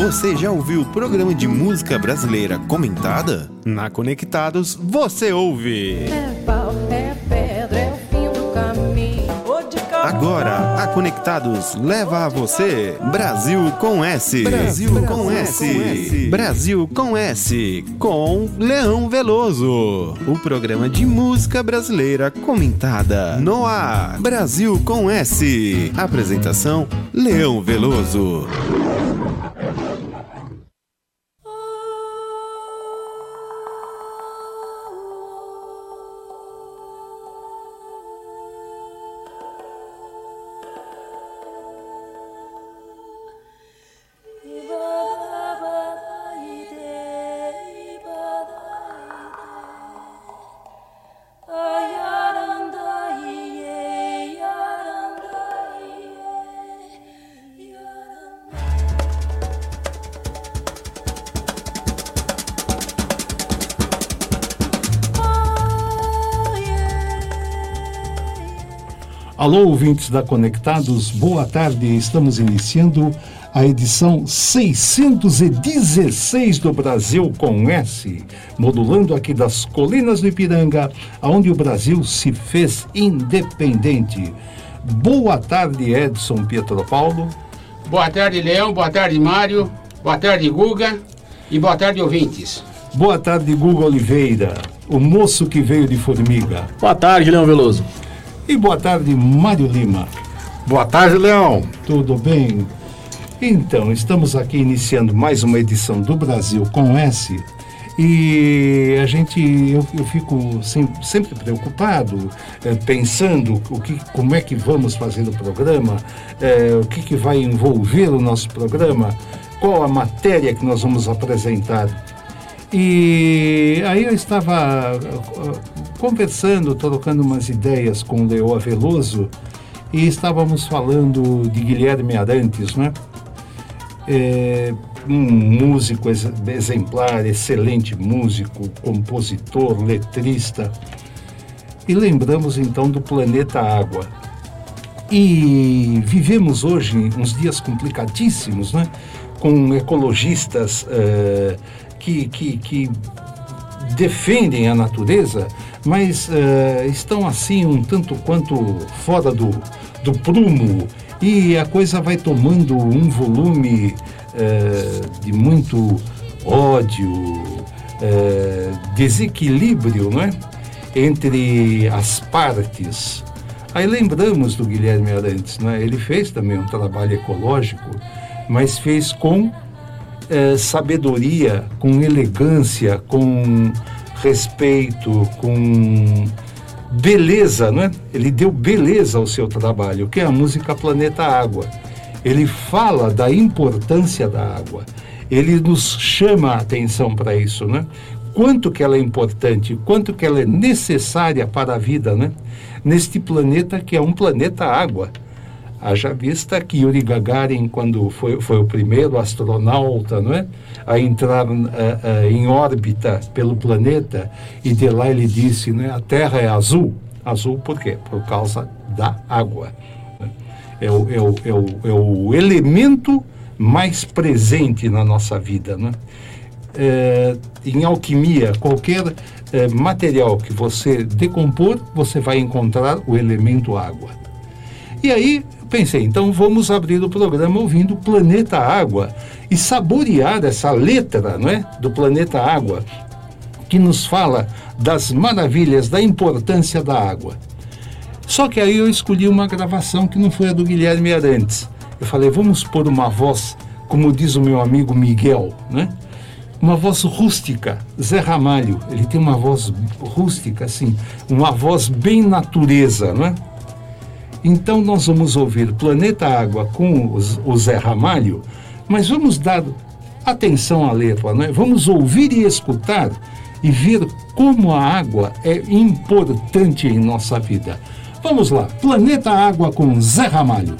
Você já ouviu o programa de música brasileira comentada? Na Conectados você ouve. É pau, é pedra, é o fim do caminho. Agora, a Conectados leva a você Brasil com S. Brasil, com, S. Brasil com S. Com Leão Veloso. O programa de música brasileira comentada. No ar. Brasil com S. Apresentação: Leão Veloso. Ouvintes da Conectados, boa tarde. Estamos iniciando a edição 616 do Brasil com S, modulando aqui das colinas do Ipiranga, onde o Brasil se fez independente. Boa tarde, Edson Pietro Paulo. Boa tarde, Leão. Boa tarde, Mário. Boa tarde, Guga. E boa tarde, ouvintes. Boa tarde, Guga Oliveira, o moço que veio de Formiga. Boa tarde, Leão Veloso. E boa tarde, Mário Lima. Boa tarde, Leão. Tudo bem? Então, estamos aqui iniciando mais uma edição do Brasil com S. E a gente, eu, eu fico sempre, sempre preocupado, eh, pensando o que, como é que vamos fazer o programa, eh, o que, que vai envolver o nosso programa, qual a matéria que nós vamos apresentar. E aí eu estava uh, conversando, trocando umas ideias com Leoa Veloso e estávamos falando de Guilherme Arantes, né? É, um músico ex- exemplar, excelente músico, compositor, letrista. E lembramos então do planeta Água. E vivemos hoje uns dias complicadíssimos, né? Com ecologistas eh, que, que, que defendem a natureza, mas eh, estão assim um tanto quanto fora do, do prumo e a coisa vai tomando um volume eh, de muito ódio, eh, desequilíbrio, não é? Entre as partes. Aí lembramos do Guilherme Arantes, né? Ele fez também um trabalho ecológico, mas fez com eh, sabedoria, com elegância, com respeito, com beleza, não é? Ele deu beleza ao seu trabalho, que é a música Planeta Água. Ele fala da importância da água. Ele nos chama a atenção para isso, né? Quanto que ela é importante, quanto que ela é necessária para a vida, né? Neste planeta que é um planeta água. Haja vista que Yuri Gagarin, quando foi, foi o primeiro astronauta não é? a entrar eh, eh, em órbita pelo planeta, e de lá ele disse: né, a Terra é azul. Azul por quê? Por causa da água. É o, é o, é o, é o elemento mais presente na nossa vida. Né? Eh, em alquimia, qualquer eh, material que você decompor, você vai encontrar o elemento água. E aí pensei, então vamos abrir o programa ouvindo Planeta Água e saborear essa letra não é, do Planeta Água, que nos fala das maravilhas, da importância da água. Só que aí eu escolhi uma gravação que não foi a do Guilherme Arantes. Eu falei, vamos pôr uma voz, como diz o meu amigo Miguel, né? Uma voz rústica, Zé Ramalho. Ele tem uma voz rústica, assim, uma voz bem natureza, não é? Então nós vamos ouvir Planeta Água com o Zé Ramalho, mas vamos dar atenção à letra, não é? Vamos ouvir e escutar e ver como a água é importante em nossa vida. Vamos lá, Planeta Água com Zé Ramalho.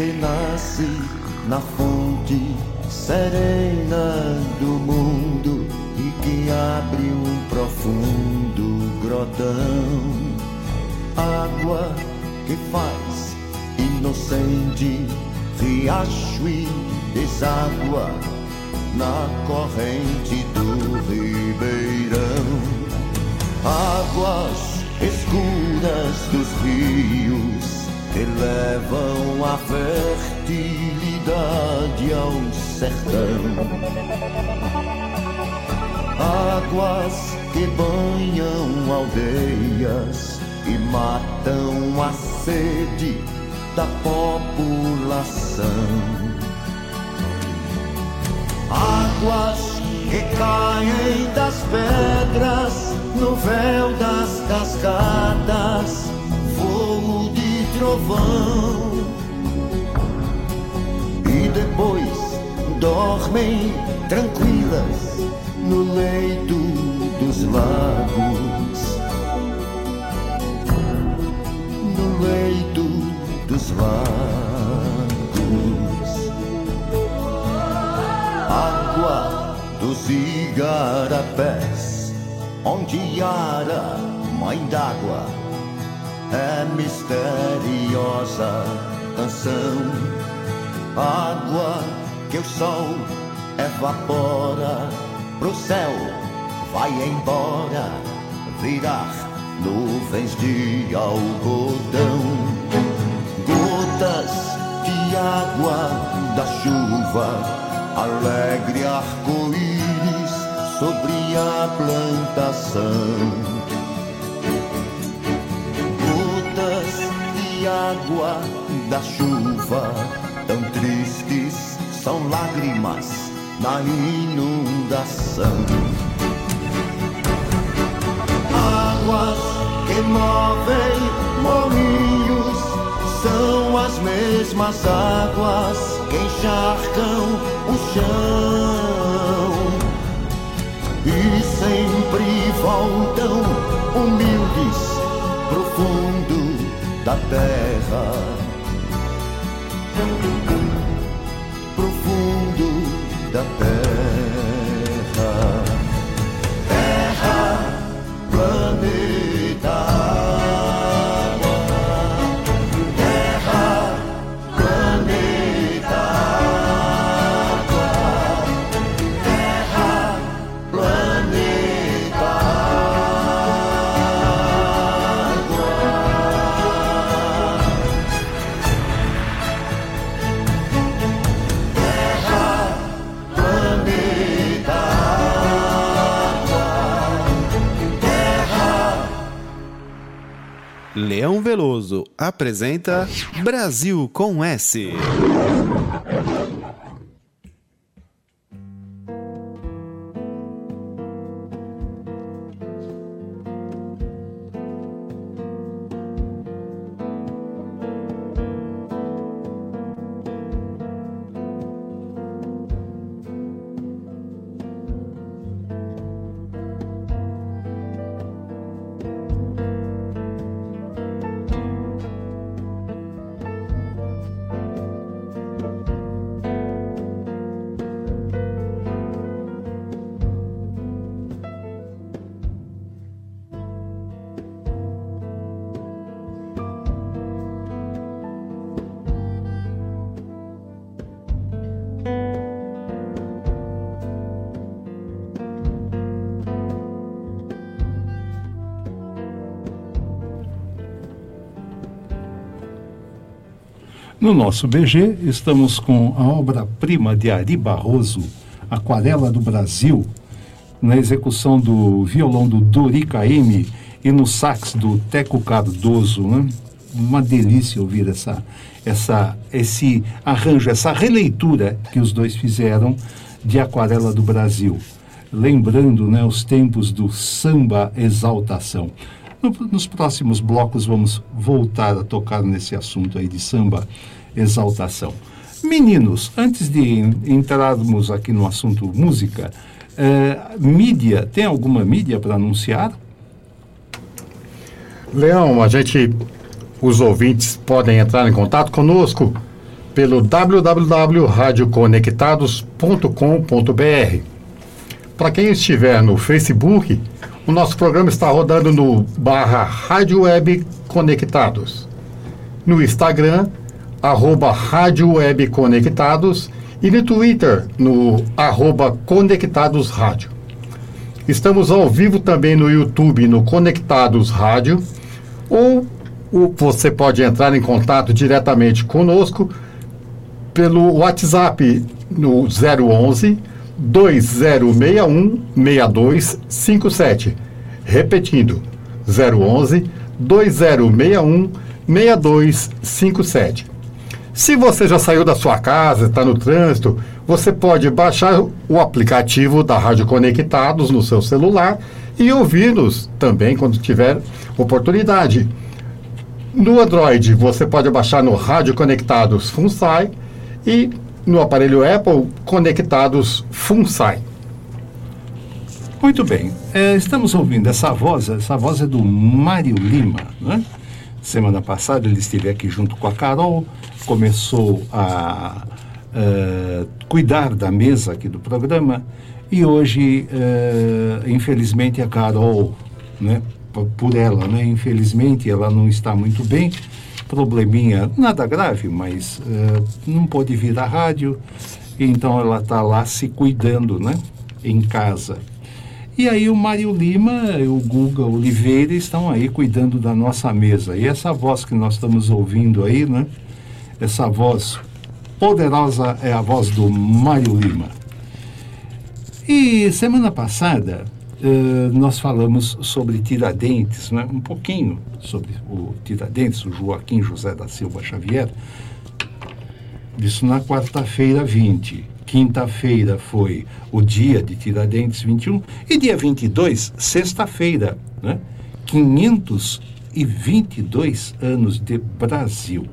Que nasce na fonte serena do mundo e que abre um profundo grotão. Água que faz inocente riacho e deságua na corrente do ribeirão. Águas escuras dos rios elevam a fertilidade ao sertão. Águas que banham aldeias e matam a sede da população. Águas que caem das pedras no véu das cascadas, trovão. E depois dormem tranquilas no leito dos lagos. No leito dos lagos. Água dos igarapés, onde Yara, mãe d'água, é misteriosa canção. Água que o sol evapora pro céu, vai embora, virar nuvens de algodão, gotas de água da chuva, alegre arco-íris sobre a plantação. Água da chuva, tão tristes são lágrimas na inundação. Águas que movem moinhos são as mesmas águas que encharcam o chão e sempre voltam humildes pro fundo da terra. Apresenta Brasil com S. nosso BG, estamos com a obra-prima de Ari Barroso, Aquarela do Brasil, na execução do violão do Dori Caymmi e no sax do Teco Cardoso. Né? Uma delícia ouvir essa, essa, esse arranjo, essa releitura que os dois fizeram de Aquarela do Brasil. Lembrando né, os tempos do samba exaltação. No- nos próximos blocos vamos voltar a tocar nesse assunto aí de samba exaltação. Meninos, antes de en- entrarmos aqui no assunto música, eh, mídia, tem alguma mídia para anunciar? Leão, a gente, os ouvintes podem entrar em contato conosco pelo www.radioconectados.com.br. Para quem estiver no Facebook, o nosso programa está rodando no barra Rádio Web Conectados. No Instagram, arroba Rádio Web Conectados e no Twitter, no arroba Conectados Rádio. Estamos ao vivo também no YouTube, no Conectados Rádio, ou você pode entrar em contato diretamente conosco pelo WhatsApp no 011 2061 6257. Repetindo, 011 2061 6257. Se você já saiu da sua casa, está no trânsito, você pode baixar o aplicativo da Rádio Conectados no seu celular e ouvir-nos também quando tiver oportunidade. No Android, você pode baixar no Rádio Conectados FunSai e no aparelho Apple Conectados FunSai. Muito bem. É, estamos ouvindo essa voz, essa voz é do Mário Lima, né? Semana passada ele esteve aqui junto com a Carol, começou a eh, cuidar da mesa aqui do programa e hoje, eh, infelizmente, a Carol, né, por, ela, né, infelizmente, ela não está muito bem, probleminha, nada grave, mas eh, não pôde vir à rádio, então ela está lá se cuidando, né, em casa. E aí o Mário Lima o Guga Oliveira estão aí cuidando da nossa mesa. E essa voz que nós estamos ouvindo aí, né? Essa voz poderosa é a voz do Mário Lima. E semana passada eh, nós falamos sobre Tiradentes, né? um pouquinho sobre o Tiradentes, o Joaquim José da Silva Xavier. Isso na quarta-feira 20. Quinta-feira foi o dia de Tiradentes 21 e dia 22, sexta-feira, né? 522 anos de Brasil.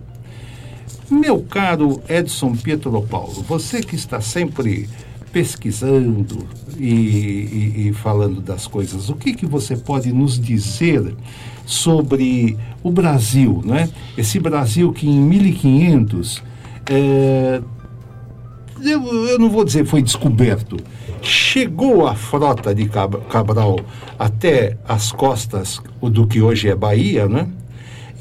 Meu caro Edson Pietro Paulo, você que está sempre pesquisando e, e- e falando das coisas, o que, que você pode nos dizer sobre o Brasil, né? Esse Brasil que em 1500 eh, eu, eu não vou dizer foi descoberto. Chegou a frota de Cab- Cabral até as costas do que hoje é Bahia, né?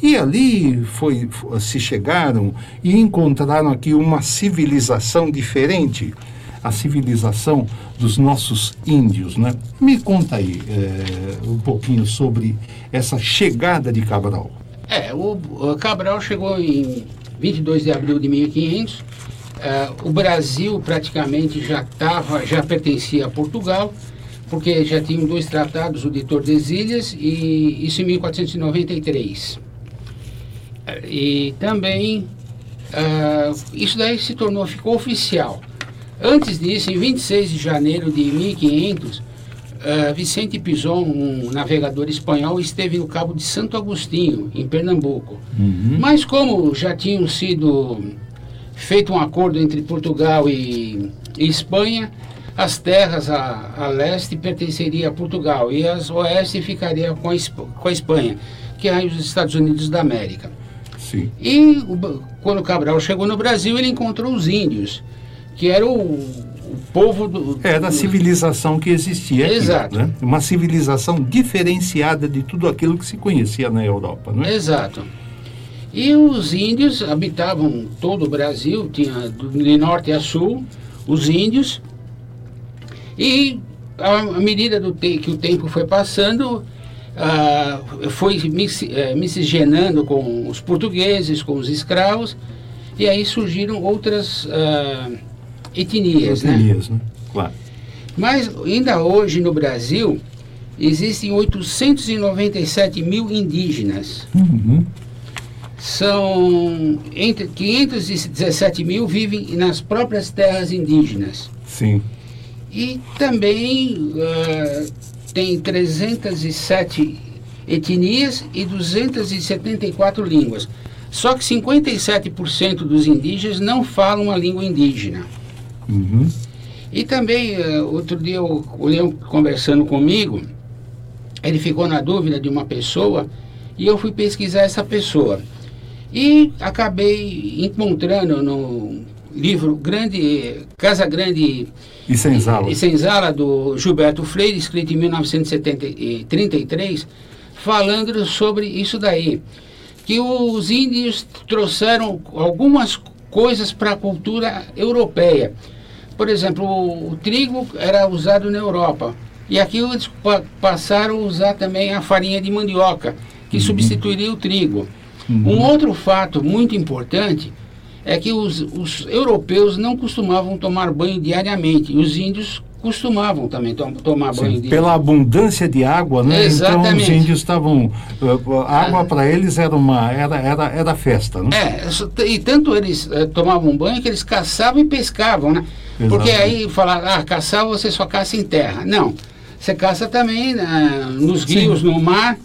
E ali foi, fo- se chegaram e encontraram aqui uma civilização diferente, a civilização dos nossos índios, né? Me conta aí eh, um pouquinho sobre essa chegada de Cabral. É, o, o Cabral chegou em 22 de abril de 1500. eh, o Brasil praticamente já estava, já pertencia a Portugal, porque já tinham dois tratados, o de Tordesilhas e isso em 1493. E também ah, isso daí se tornou, ficou oficial. Antes disso, em 26 de janeiro de 1500, ah, Vicente Pison, um navegador espanhol, esteve no Cabo de Santo Agostinho, em Pernambuco. Mas como já tinham sido feito um acordo entre Portugal e, e Espanha, as terras a, a leste pertenceriam a Portugal e as oeste ficaria com a, com a Espanha, que é os Estados Unidos da América. Sim. E o quando Cabral chegou no Brasil, ele encontrou os índios, que era o, o povo do. É da civilização que existia aqui, Exato. né? Uma civilização diferenciada de tudo aquilo que se conhecia na Europa, né? Exato. E os índios habitavam todo o Brasil, tinha de norte a sul os índios. E à medida do que o tempo foi passando, ah, foi mis- eh, miscigenando com os portugueses, com os escravos, e aí surgiram outras ah, etnias, né? Etnias, né? Claro. Mas ainda hoje no Brasil existem 897 mil indígenas. Uhum. São entre 517 mil vivem nas próprias terras indígenas. Sim. E também ah, tem 307 etnias e 274 línguas. Só que 57% dos indígenas não falam a língua indígena. Uhum. E também, eh, outro dia, o, o Leão conversando comigo, ele ficou na dúvida de uma pessoa e eu fui pesquisar essa pessoa. E acabei encontrando no livro grande Casa Grande E senzala. e Senzala do Gilberto Freire, escrito em 1933, falando sobre isso daí, que os índios trouxeram algumas coisas para a cultura europeia. Por exemplo, o, o trigo era usado na Europa. E aqui eles pa- passaram a usar também a farinha de mandioca, que substituiria o trigo. Um outro fato muito importante é que os, os europeus não costumavam tomar banho diariamente. E os índios costumavam também to- tomar banho Sim, diariamente. pela abundância de água, né? Então os Exatamente. índios estavam. uh, a água para eles era uma era, era, era festa, né? É, e tanto eles eh, tomavam banho que eles caçavam e pescavam, né? Porque Exatamente. aí falaram, ah, caçar você só caça em terra. Não, você caça também né, nos rios, no mar.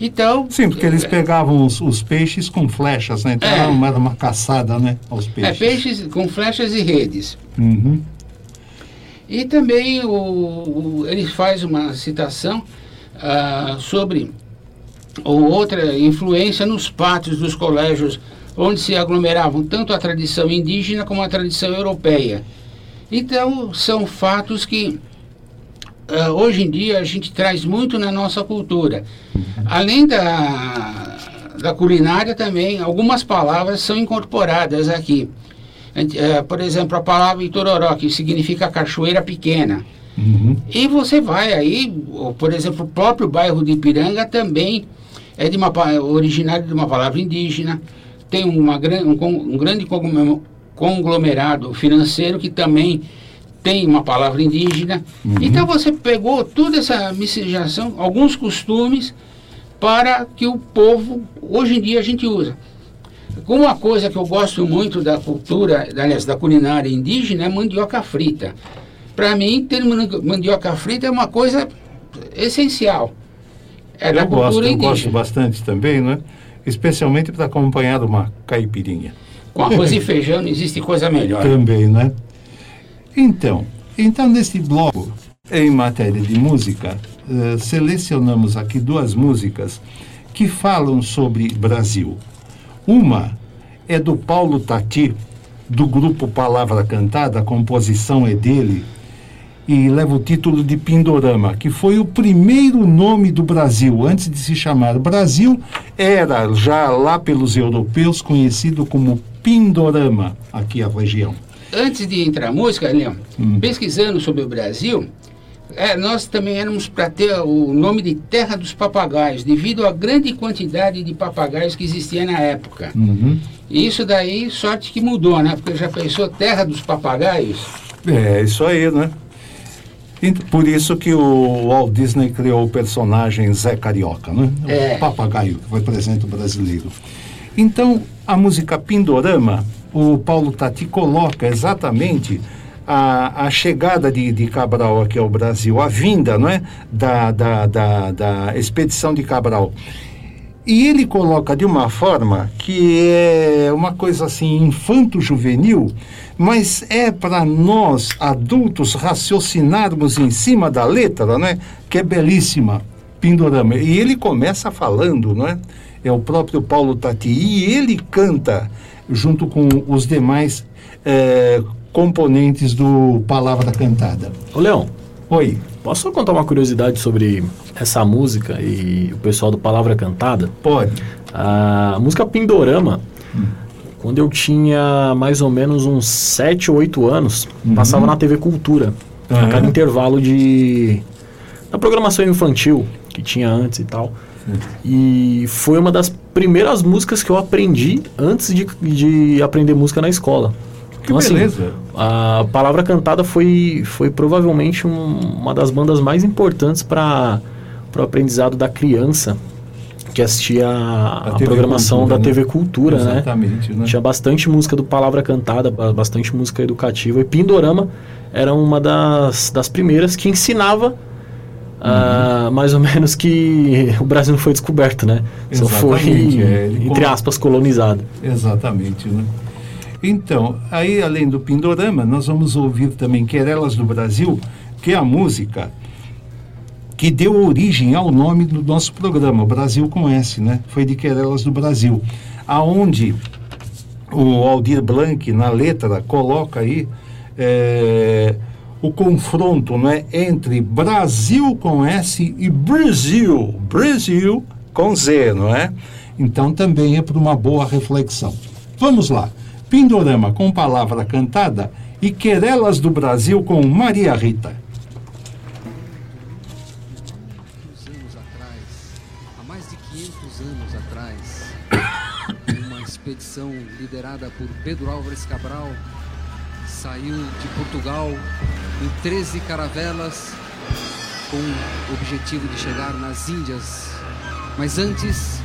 Então, Sim, porque eles pegavam os, os peixes com flechas, né? Então É. era, uma, era uma caçada, né? Aos é peixes. peixes com flechas e redes. Uhum. E também o, o- ele faz uma citação ah, sobre ou outra influência nos pátios dos colégios, onde se aglomeravam tanto a tradição indígena como a tradição europeia. Então, são fatos que ah, hoje em dia a gente traz muito na nossa cultura. Além da, da culinária também, algumas palavras são incorporadas aqui. Eh, por exemplo, a palavra Itororó, que significa cachoeira pequena. Uhum. E você vai aí, por exemplo, o próprio bairro de Ipiranga também é de uma, originário de uma palavra indígena, tem uma, um, um grande conglom- conglomerado financeiro que também tem uma palavra indígena. Então você pegou toda essa miscigenação, alguns costumes, para que o povo, hoje em dia, a gente usa. Uma coisa que eu gosto muito da cultura, aliás, da culinária indígena é mandioca frita. Para mim, ter mandi- mandioca frita é uma coisa essencial. É da Eu gosto, eu gosto indígena. bastante também, né? Especialmente para acompanhar uma caipirinha. Com arroz e feijão não existe coisa melhor. Também, né? Então, então nesse bloco, em matéria de música, eh, selecionamos aqui duas músicas que falam sobre Brasil. Uma é do Paulo Tati, do grupo Palavra Cantada, a composição é dele, e leva o título de Pindorama, que foi o primeiro nome do Brasil. Antes de se chamar Brasil, era já lá pelos europeus conhecido como Pindorama, aqui a região. Antes de entrar a música, Leão, Hum. pesquisando sobre o Brasil, é, nós também éramos para ter o nome de Terra dos Papagaios, devido à grande quantidade de papagaios que existia na época. Uhum. E isso daí, sorte que mudou, né? Porque já pensou Terra dos Papagaios? É, isso aí, né? E Por isso que o Walt Disney criou o personagem Zé Carioca, né? É. O papagaio que representa o brasileiro. Então, a música Pindorama, o Paulo Tati coloca exatamente a, a chegada de, de Cabral aqui ao Brasil, a vinda não é? da, da, da, da expedição de Cabral. E ele coloca de uma forma que é uma coisa assim infanto-juvenil, mas é para nós adultos raciocinarmos em cima da letra, né? Que é belíssima, Pindorama. E ele começa falando, não é? É o próprio Paulo Tati e ele canta junto com os demais eh, componentes do Palavra Cantada. Ô Leão, Oi. posso só contar uma curiosidade sobre essa música e o pessoal do Palavra Cantada? Pode. A música Pindorama, quando eu tinha mais ou menos uns 7 ou 8 anos, passava na TV Cultura, a Aham. cada intervalo de da programação infantil que tinha antes e tal. E foi uma das primeiras músicas que eu aprendi antes de, de aprender música na escola. Que beleza. a Palavra Cantada foi, foi provavelmente um- uma das bandas mais importantes para o aprendizado da criança que assistia a, a programação Cultura, da? TV Cultura, né? Exatamente, né? Tinha bastante música do Palavra Cantada, ba- bastante música educativa. E Pindorama era uma das, das primeiras que ensinava Uh, mais ou menos que o Brasil não foi descoberto, né? Exatamente, Só foi, é, entre aspas, colonizado. Exatamente, né? Então, aí além do Pindorama, nós vamos ouvir também Querelas do Brasil, que é a música que deu origem ao nome do nosso programa, Brasil com S, né? Foi de Querelas do Brasil, aonde o Aldir Blanc, na letra, coloca aí... É, o confronto né, entre Brasil com S e Brasil, Brasil com Z, não é? Então também é para uma boa reflexão. Vamos lá. Pindorama com palavra cantada e Querelas do Brasil com Maria Rita. expedição liderada por Pedro Álvares Cabral saiu de Portugal em 13 caravelas com o objetivo de chegar nas Índias. Mas antes,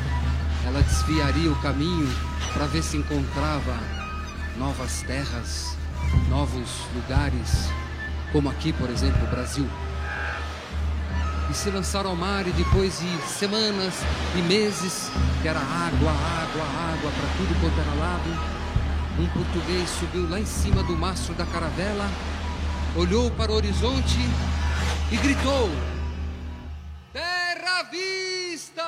ela desviaria o caminho para ver se encontrava novas terras, novos lugares, como aqui, por exemplo, o Brasil. E se lançaram ao mar e depois de semanas e meses, que era água, água, água para tudo quanto era lado, um português subiu lá em cima do mastro da caravela, olhou para o horizonte e gritou: Terra vista!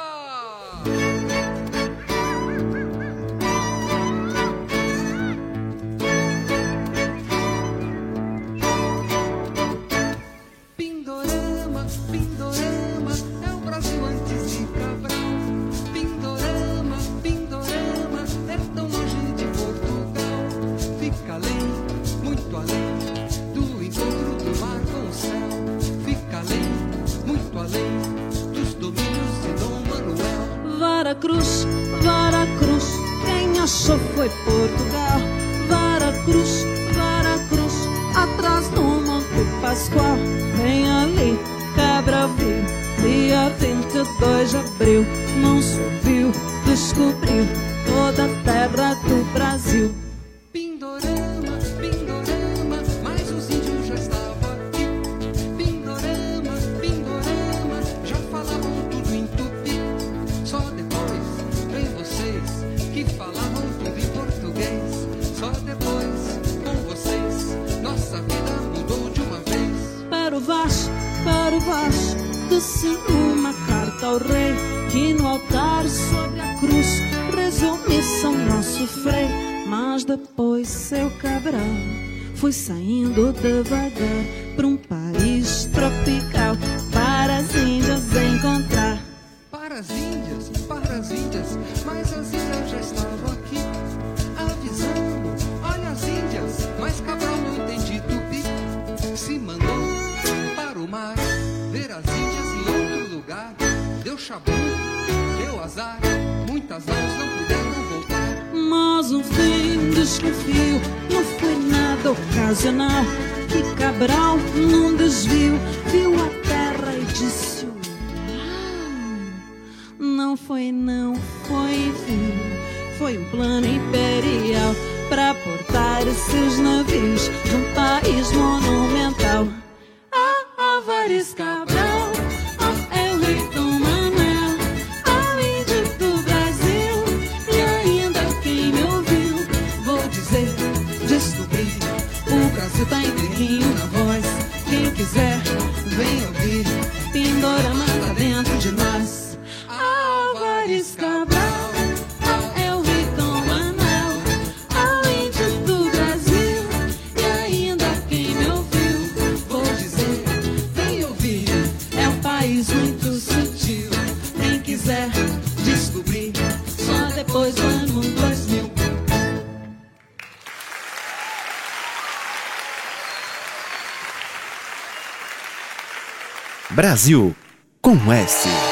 Brasil com S.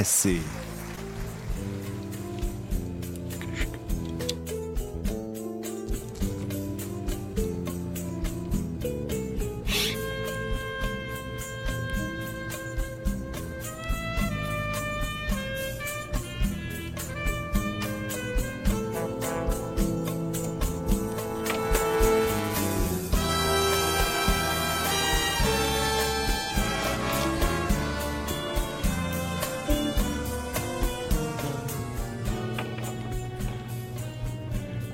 S.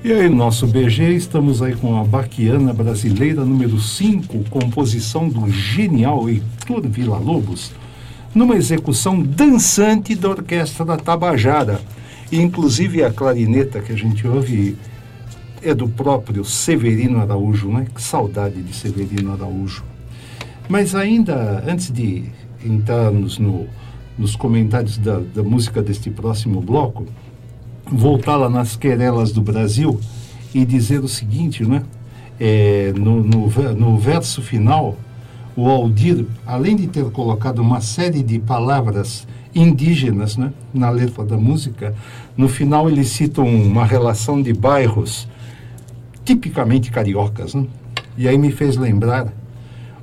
E aí, nosso BG, estamos aí com a Baquiana Brasileira número 5, composição do genial Heitor Villa-Lobos, numa execução dançante da Orquestra da Tabajara. E, inclusive, a clarineta que a gente ouve é do próprio Severino Araújo, né? Que saudade de Severino Araújo. Mas ainda, antes de entrarmos no, nos comentários da, da música deste próximo bloco, voltar lá nas querelas do Brasil e dizer o seguinte, né? É, no, no, no verso final, o Aldir, além de ter colocado uma série de palavras indígenas né, na letra da música, no final ele cita um- uma relação de bairros tipicamente cariocas. Né? E aí me fez lembrar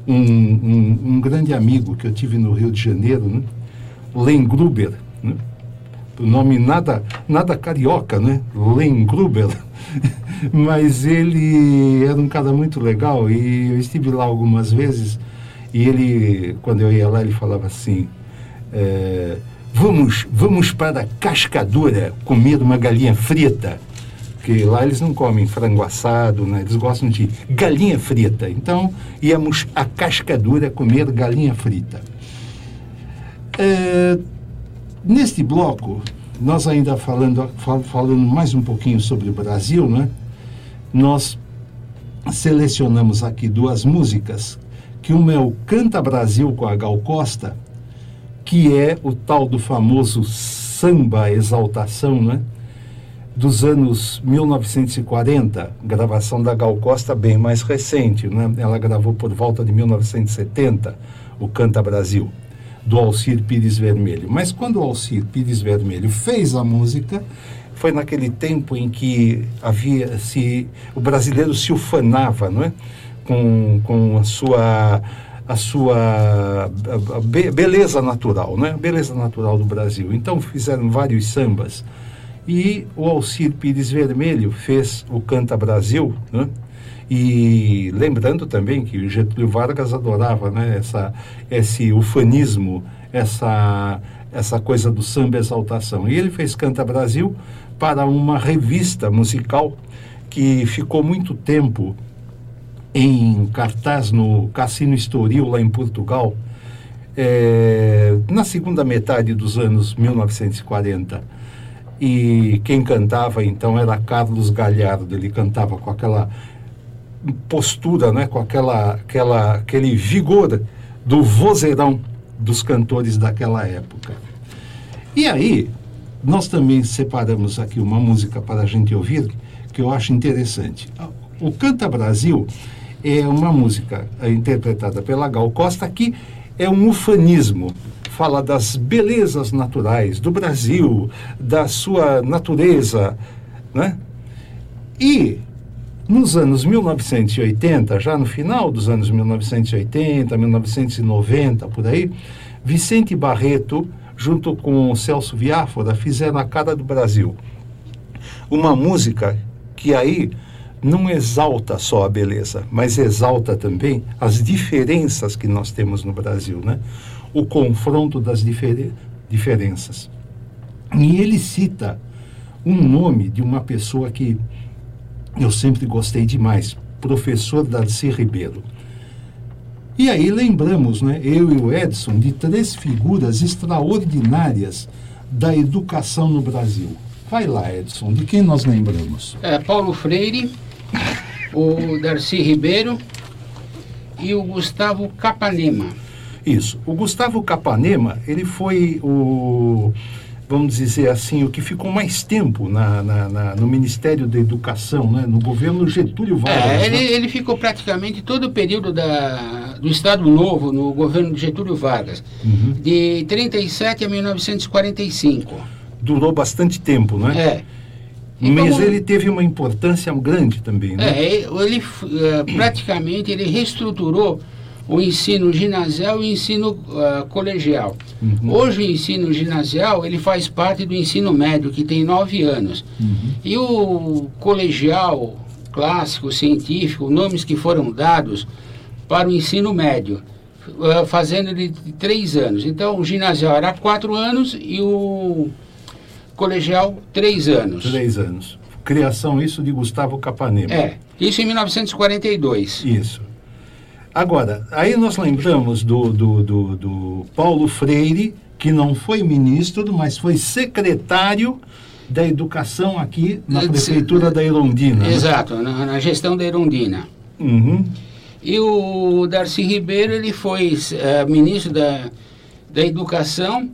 um, um, um grande amigo que eu tive no Rio de Janeiro, né? Len Gruber, né? O nome nada, nada carioca, né? Len Gruber. Mas ele era um cara muito legal e eu estive lá algumas vezes e ele, quando eu ia lá, ele falava assim, é, vamos, vamos para a Cascadura comer uma galinha frita. Porque lá eles não comem frango assado, né? eles gostam de galinha frita. Então, íamos à Cascadura comer galinha frita. É, Neste bloco, nós ainda falando, fal- falando mais um pouquinho sobre o Brasil, né? Nós selecionamos aqui duas músicas, que uma é o Canta Brasil com a Gal Costa, que é o tal do famoso samba exaltação, né? Dos anos 1940, gravação da Gal Costa bem mais recente, né? Ela gravou por volta de 1970 o Canta Brasil do Alcir Pires Vermelho. Mas quando o Alcir Pires Vermelho fez a música, foi naquele tempo em que havia se o brasileiro se ufanava, não é? Com, com a sua a sua beleza natural, né? Beleza natural do Brasil. Então fizeram vários sambas E o Alcir Pires Vermelho fez o Canta Brasil, né? E lembrando também que o Getúlio Vargas adorava né, essa, esse ufanismo, essa, essa coisa do samba exaltação. E ele fez Canta Brasil para uma revista musical que ficou muito tempo em cartaz no Cassino Estoril, lá em Portugal, é, na segunda metade dos anos 1940. E quem cantava então era Carlos Galhardo, ele cantava com aquela postura, né, com aquela, aquela, aquele vigor do vozeirão dos cantores daquela época. E aí, nós também separamos aqui uma música para a gente ouvir, que eu acho interessante. O Canta Brasil é uma música interpretada pela Gal Costa que é um ufanismo. Fala das belezas naturais do Brasil, da sua natureza, né? E nos anos 1980, já no final dos anos 1980, 1990, por aí, Vicente Barreto, junto com Celso Viáfora, fizeram a cara do Brasil. Uma música que aí não exalta só a beleza, mas exalta também as diferenças que nós temos no Brasil, né? O confronto das difere diferenças. E ele cita um nome de uma pessoa que eu sempre gostei demais, professor Darcy Ribeiro. E aí lembramos, né, eu e o Edson, de três figuras extraordinárias da educação no Brasil. Vai lá, Edson, de quem nós lembramos? É, Paulo Freire, o Darcy Ribeiro e o Gustavo Capanema. Isso. O Gustavo Capanema, ele foi o, vamos dizer assim, o que ficou mais tempo na, na- na- no Ministério da Educação, né, no governo Getúlio Vargas. É, ele, né? ele ficou praticamente todo o período da, do Estado Novo no governo de Getúlio Vargas, Uhum. de 37 a 1945. Durou bastante tempo, né? É. Mas Então, ele teve uma importância grande também, né? É, ele eh, praticamente ele reestruturou o ensino ginasial e o ensino ah, colegial. Uhum. Hoje o ensino ginasial ele faz parte do ensino médio que tem nove anos Uhum. e o colegial clássico científico nomes que foram dados para o ensino médio ah, fazendo de três anos. Então o ginasial era quatro anos e o colegial três anos. Três anos. Criação, isso de Gustavo Capanema. É, isso em 1942. Isso. Agora, aí nós lembramos do, do, do, do Paulo Freire, que não foi ministro, mas foi secretário da educação aqui na prefeitura da Irondina. né? Exato, na, na gestão da Erundina. Uhum. E o Darcy Ribeiro, ele foi eh, ministro da, da Educação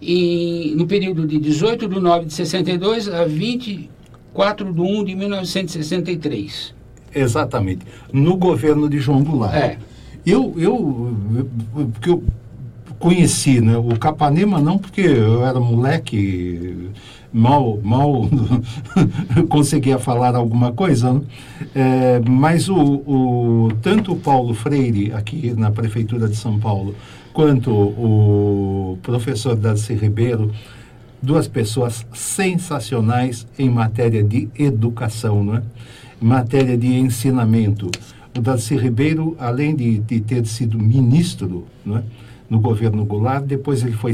em, no período de 18 de 9 de 62 a 24 de 1 de 1963. Exatamente. No governo de João Goulart. É. Eu, eu, porque eu conheci, né? O Capanema não porque eu era moleque, mal, mal conseguia falar alguma coisa, né? É, mas o, o, tanto o Paulo Freire, aqui na Prefeitura de São Paulo, quanto o professor Darcy Ribeiro, duas pessoas sensacionais em matéria de educação, não é? Matéria de ensinamento. O Darcy Ribeiro, além de, de ter sido ministro é? no governo Goulart, depois ele foi,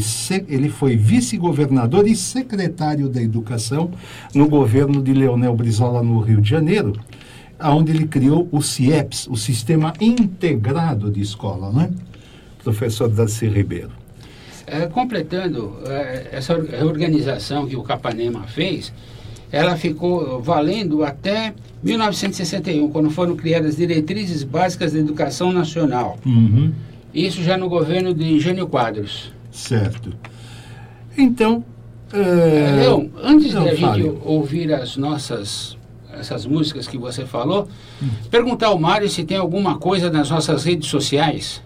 ele foi vice-governador e secretário da Educação no governo de Leonel Brizola, no Rio de Janeiro, onde ele criou o CIEPS, o Sistema Integrado de Escola, não é? Professor Darcy Ribeiro. Eh, completando eh, essa or- reorganização que o Capanema fez, ela ficou valendo até 1961, quando foram criadas as diretrizes básicas da educação nacional. Uhum. Isso já no governo de Jânio Quadros. Certo. Então. É... Leão, antes Não, de a gente fale. ouvir as nossas essas músicas que você falou, perguntar ao Mário se tem alguma coisa nas nossas redes sociais.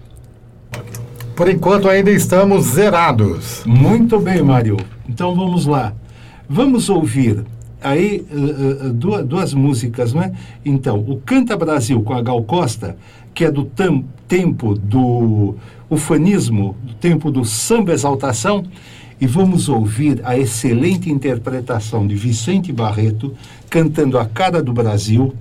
Por enquanto ainda estamos zerados. Muito bem, Mário. Então vamos lá. Vamos ouvir aí eh, eh, duas, duas músicas, não é? Então, o Canta Brasil com a Gal Costa, que é do tam- tempo do ufanismo, do tempo do samba exaltação, e vamos ouvir a excelente interpretação de Vicente Barreto cantando A Cara do Brasil,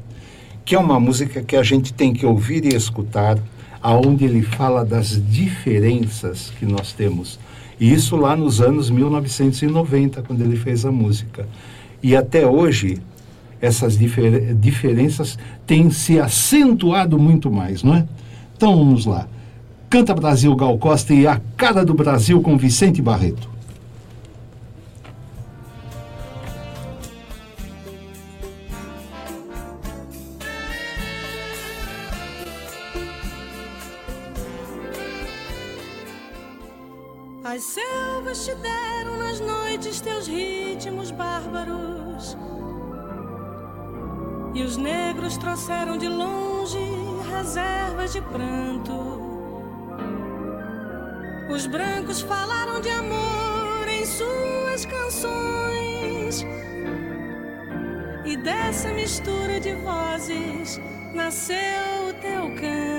que é uma música que a gente tem que ouvir e escutar, aonde ele fala das diferenças que nós temos. E isso lá nos anos 1990, quando ele fez a música. E até hoje, essas difer diferenças têm se acentuado muito mais, não é? Então vamos lá. Canta Brasil Gal Costa e A Cara do Brasil com Vicente Barreto. Bárbaros. E os negros trouxeram de longe reservas de pranto. Os brancos falaram de amor em suas canções. E dessa mistura de vozes nasceu o teu canto.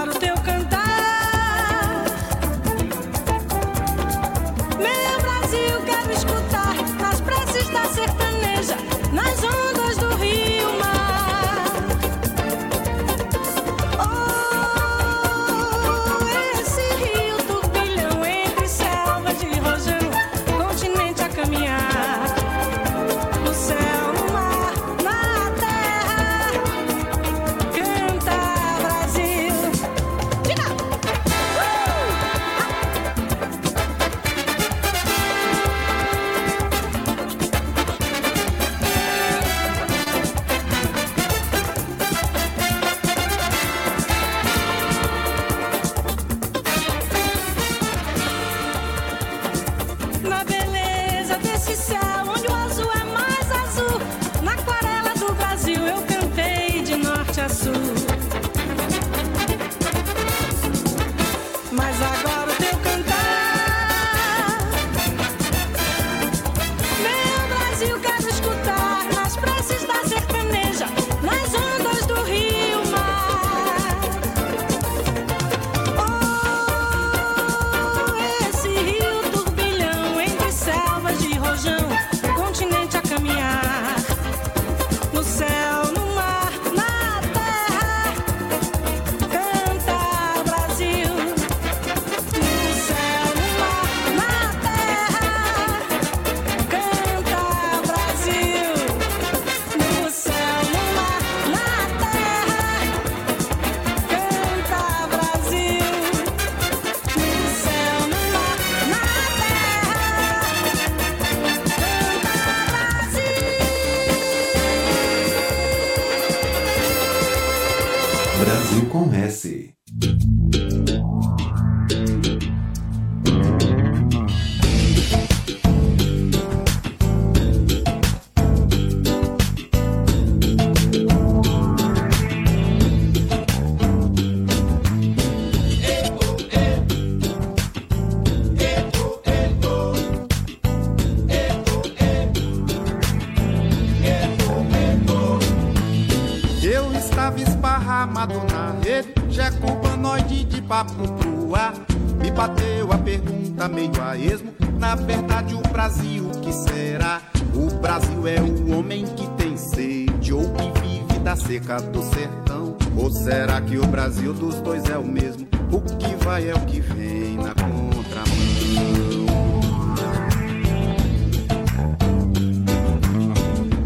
ou que vive da seca do sertão. Ou será que o Brasil dos dois é o mesmo? O que vai é o que vem na contramão.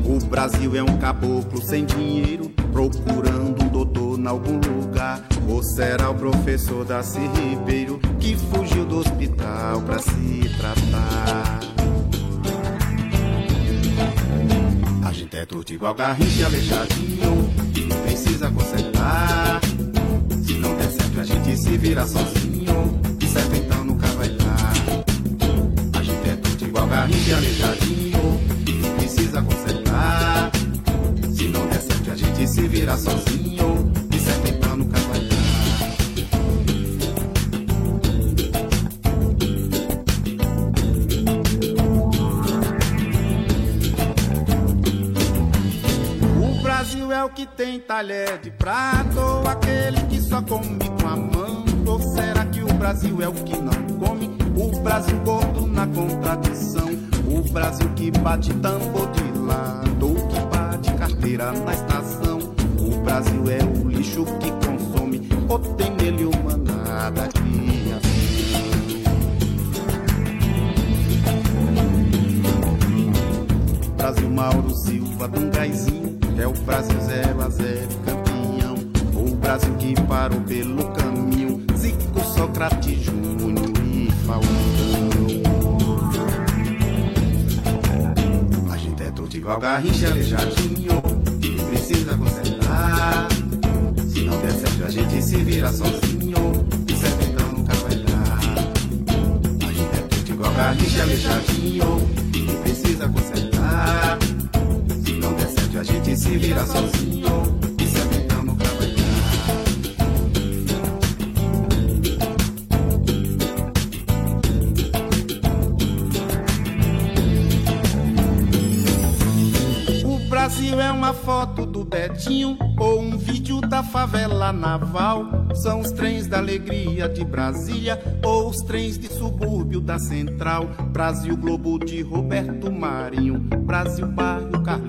O Brasil é um caboclo sem dinheiro, procurando um doutor em algum lugar. Ou será o professor Darcy Ribeiro que fugiu do hospital pra se tratar? É tudo igual e aleijadinho. Precisa consertar. Se não der certo, a gente se vira sozinho. De certo então nunca vai dar. A gente é tudo igual e aleijadinho. Precisa consertar. Se não der certo, a gente se vira sozinho. Talher de prato, ou aquele que só come com a mão. Ou será que o Brasil é o que não come? O Brasil gordo na contradição. O Brasil que bate tambor de lado, ou que bate carteira na estação. O Brasil é o lixo que consome, ou tem nele uma nada criação. Brasil Mauro Silva de Brasil 0 a 0 campeão. O Brasil que parou pelo caminho. Zico, Sócrates, Júnior e Faustão. A gente é todo igual Garrincha, Aleijadinho E precisa consertar. Se não der certo a gente se vira sozinho. E certo então nunca vai dar. A gente é todo igual Garrincha, Aleijadinho E precisa consertar se vira sozinho E dar O Brasil é uma foto do Betinho ou um vídeo da favela naval. São os trens da alegria de Brasília ou os trens de subúrbio da Central. Brasil Globo de Roberto Marinho, Brasil Bairro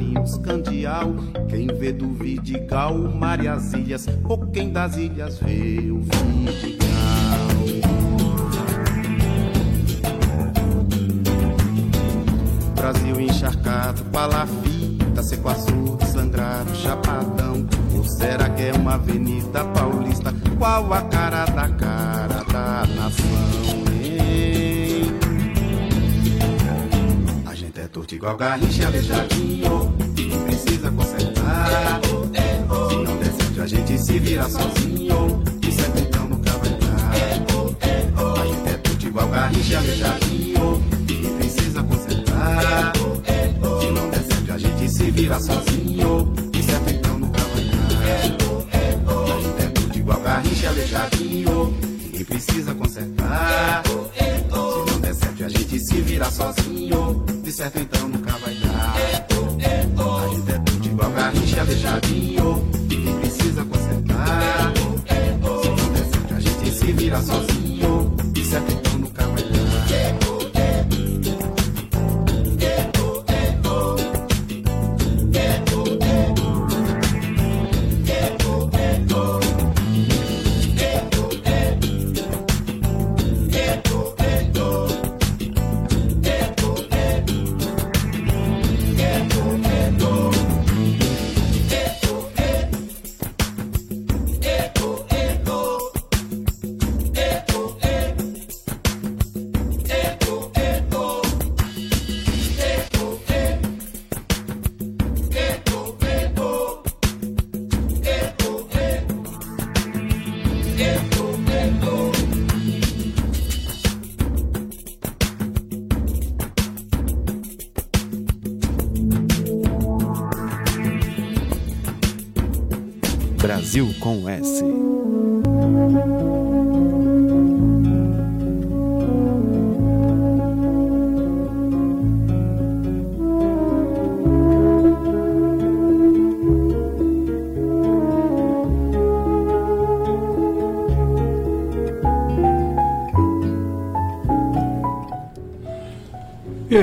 Carlinhos Candial. Quem vê do Vidigal, Marias Ilhas, ou quem das ilhas vê o Vidigal. Brasil encharcado, palafita, sequaçu, sangrado, chapadão. Ou será que é uma avenida paulista? Qual a cara da cara da nação? Torto igual garrincha, aleijadinho. E precisa consertar. Se não der certo, a gente se vira sozinho. E certo então nunca vai dar. A gente é torto igual garrincha, aleijadinho. E precisa consertar. Se não der certo, a gente se vira sozinho. E certo então nunca vai dar. A gente é tudo igual garrincha, aleijadinho. Ninguém precisa consertar. Se não der certo, a gente se vira sozinho. Certo então nunca vai dar. A gente é tudo igual garrincha, aleijadinho. Ninguém precisa consertar. Se não der certo, a gente se vira sozinho.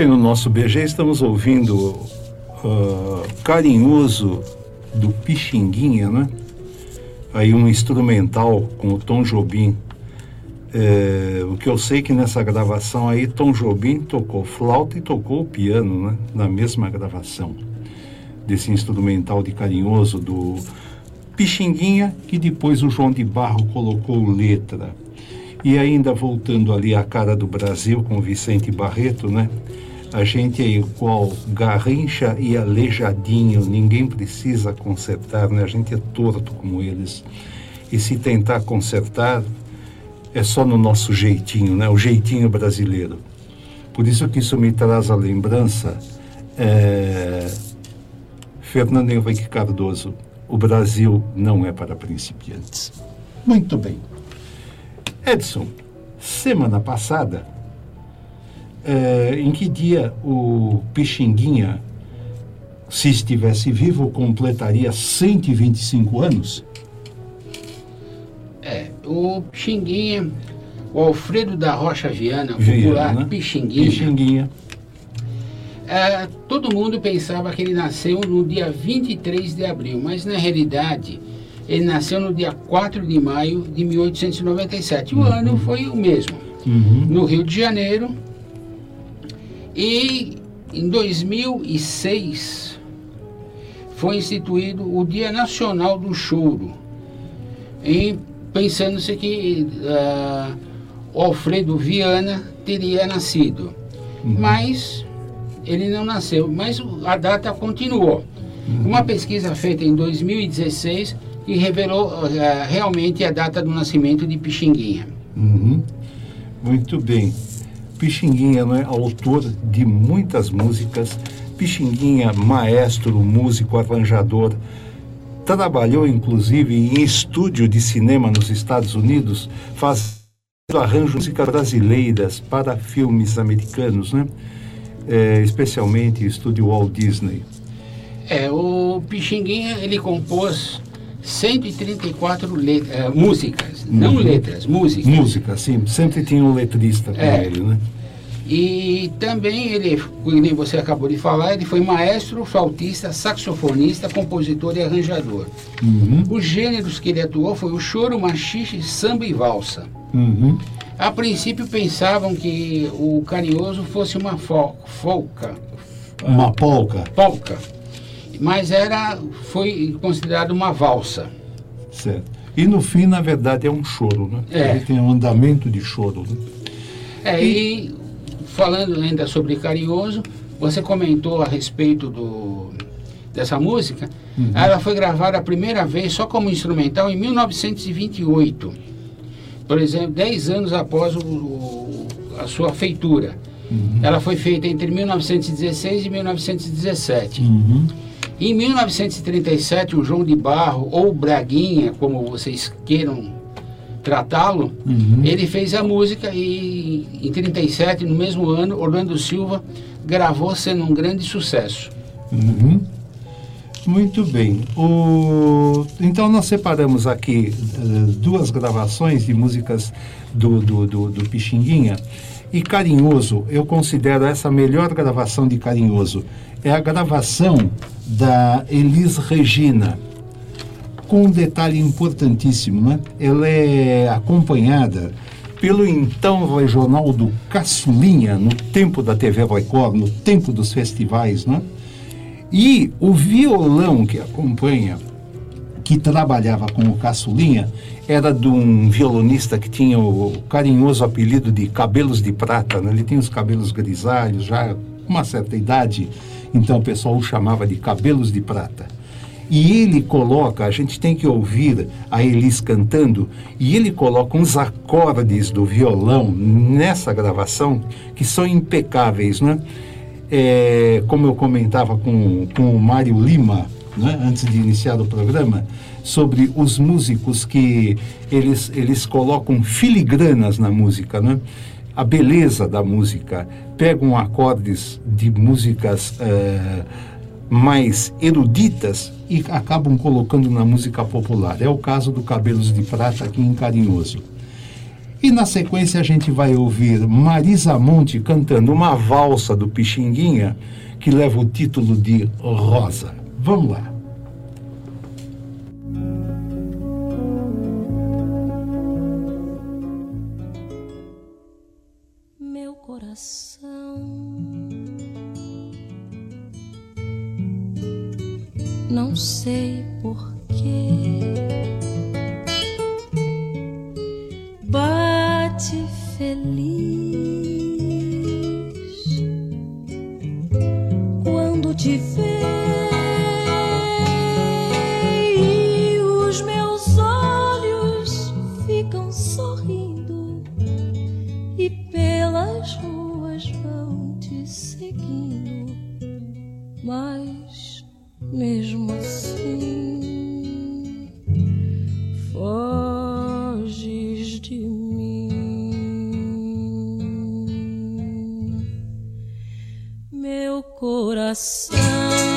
E aí no nosso BG estamos ouvindo ah, Carinhoso do Pixinguinha, né? Aí um instrumental com o Tom Jobim. É, o que eu sei que nessa gravação aí Tom Jobim tocou flauta e tocou piano, né? Na mesma gravação desse instrumental de Carinhoso do Pixinguinha, que depois o João de Barro colocou letra. E ainda voltando ali à cara do Brasil com Vicente Barreto, né? A gente é igual Garrincha e Aleijadinho, ninguém precisa consertar, né? A gente é torto como eles. E se tentar consertar, é só no nosso jeitinho, né? O jeitinho brasileiro. Por isso que isso me traz a lembrança, é... Fernando Henrique Cardoso, o Brasil não é para principiantes. Muito bem. Edson, semana passada, é, em que dia o Pixinguinha, se estivesse vivo, completaria 125 anos? É, o Pixinguinha, o Alfredo da Rocha Viana, Viana, popular né? Pixinguinha, Pixinguinha. é, todo mundo pensava que ele nasceu no dia 23 de abril, mas na realidade ele nasceu no dia 4 de maio de 1897. O ano foi o mesmo, Uhum. no Rio de Janeiro. E em 2006 foi instituído o Dia Nacional do Choro, em pensando-se que o Alfredo Viana teria nascido, mas ele não nasceu, mas a data continuou. Uma pesquisa feita em 2016 que revelou ah, realmente a data do nascimento de Pixinguinha. Uhum. Muito bem. Pixinguinha não é autor de muitas músicas. Pixinguinha, maestro, músico, arranjador. Trabalhou, inclusive, em estúdio de cinema nos Estados Unidos, fazendo arranjos de músicas brasileiras para filmes americanos, né? É, especialmente estúdio Walt Disney. É, o Pixinguinha ele compôs 134 let- eh, músicas, não Uhum. letras, músicas. Música, sim. Sempre tinha um letrista com É. ele, né? E também ele, como nem você acabou de falar, ele foi maestro, flautista, saxofonista, compositor e arranjador. Uhum. Os gêneros que ele atuou foi o choro, machixe, samba e valsa. Uhum. A princípio pensavam que o Carinhoso fosse uma fol- folca, Uma polca. polca, mas era, foi considerado uma valsa. Certo. E no fim, na verdade, é um choro, né? É. Ele tem um andamento de choro. Né? É, e falando ainda sobre Carinhoso, você comentou a respeito do, dessa música. Ela foi gravada a primeira vez só como instrumental em 1928. Por exemplo, 10 anos após o- o- a sua feitura. Ela foi feita entre 1916 e 1917. Uhum. Em 1937, o João de Barro, ou Braguinha, como vocês queiram tratá-lo, Uhum. ele fez a música e em 37, no mesmo ano, Orlando Silva gravou sendo um grande sucesso. Uhum. Muito bem. O... Então nós separamos aqui eh, duas gravações de músicas do, do, do, do Pixinguinha. E Carinhoso, eu considero essa a melhor gravação de Carinhoso. É a gravação da Elis Regina. Com um detalhe importantíssimo, né? Ela é acompanhada pelo então regional do Caçulinha, no tempo da TV Record, no tempo dos festivais, né? E o violão que acompanha, que trabalhava com o Caçulinha, era de um violonista que tinha o carinhoso apelido de Cabelos de Prata. Né? Ele tinha os cabelos grisalhos, já uma certa idade, então o pessoal o chamava de Cabelos de Prata. E ele coloca, a gente tem que ouvir a Elis cantando, e ele coloca uns acordes do violão nessa gravação que são impecáveis, né? É, como eu comentava com, com o Mário Lima, né, antes de iniciar o programa, sobre os músicos que eles, eles colocam filigranas na música, né? a beleza da música, pegam acordes de músicas eh, mais eruditas e acabam colocando na música popular. É o caso do Cabelos de Prata aqui em Carinhoso. E na sequência a gente vai ouvir Marisa Monte cantando uma valsa do Pixinguinha que leva o título de Rosa. Vamos lá. não sei porquê. Bate feliz quando te vejo. coração.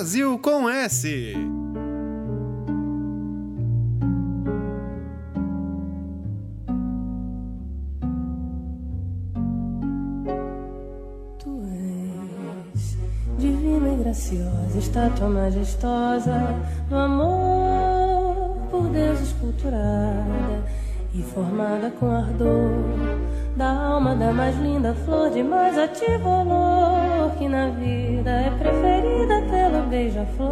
Brasil com S. Tu és divina e graciosa, estátua majestosa do amor por Deus esculturada e formada com ardor da alma da mais linda flor de mais ativo olor que na vida é preferida pelo beija-flor.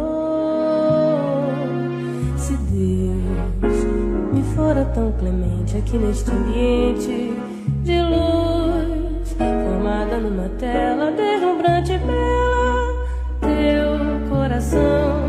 Se Deus me fora tão clemente aqui neste ambiente de luz, formada numa tela deslumbrante e bela, teu coração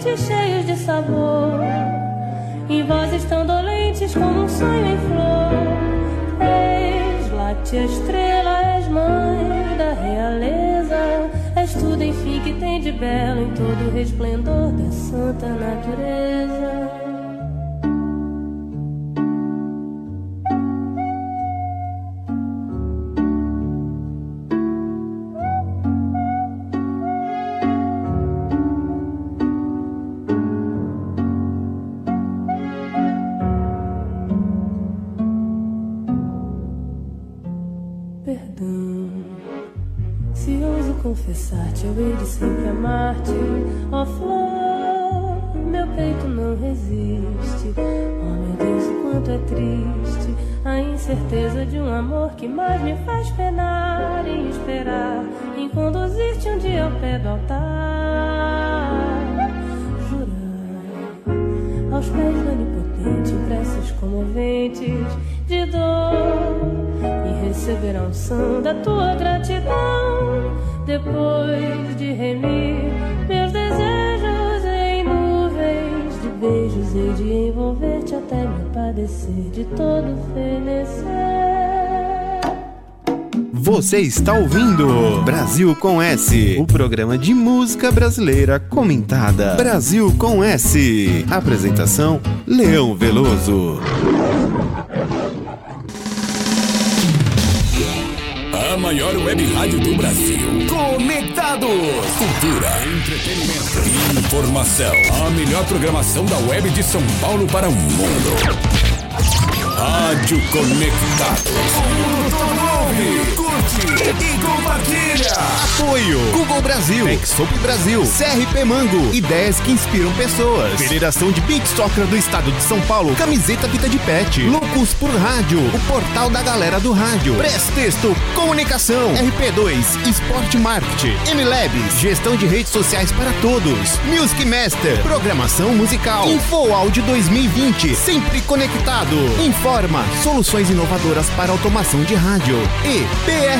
Olentes cheios de sabor. Em vozes tão dolentes como um sonho em flor. És láctea estrela, és mãe da realeza. És tudo, enfim, que tem de belo em todo o resplendor da santa natureza. De dor e receber a unção da tua gratidão depois de remir meus desejos em nuvens de beijos e de envolver-te até me padecer de todo fenecer. Você está ouvindo Brasil com S, o programa de música brasileira comentada. Brasil com S. Apresentação: Leão Veloso. Maior web rádio do Brasil. Conectados. Cultura, entretenimento e informação. A melhor programação da web de São Paulo para o mundo. Rádio Conectados. Ouve, curte e compartilha. Apoio. Google Brasil, Exop Brasil, CRP Mango, ideias que inspiram pessoas. Federação de Beat Soccer do Estado de São Paulo, camiseta Vida de Pet, Loucos por Rádio, o portal da galera do rádio, Press Texto, Comunicação, RP2, Esporte Marketing, MLabs, gestão de redes sociais para todos, Music Master, programação musical, Info Áudio 2020, sempre conectado, Informa, soluções inovadoras para automação de rádio. E PR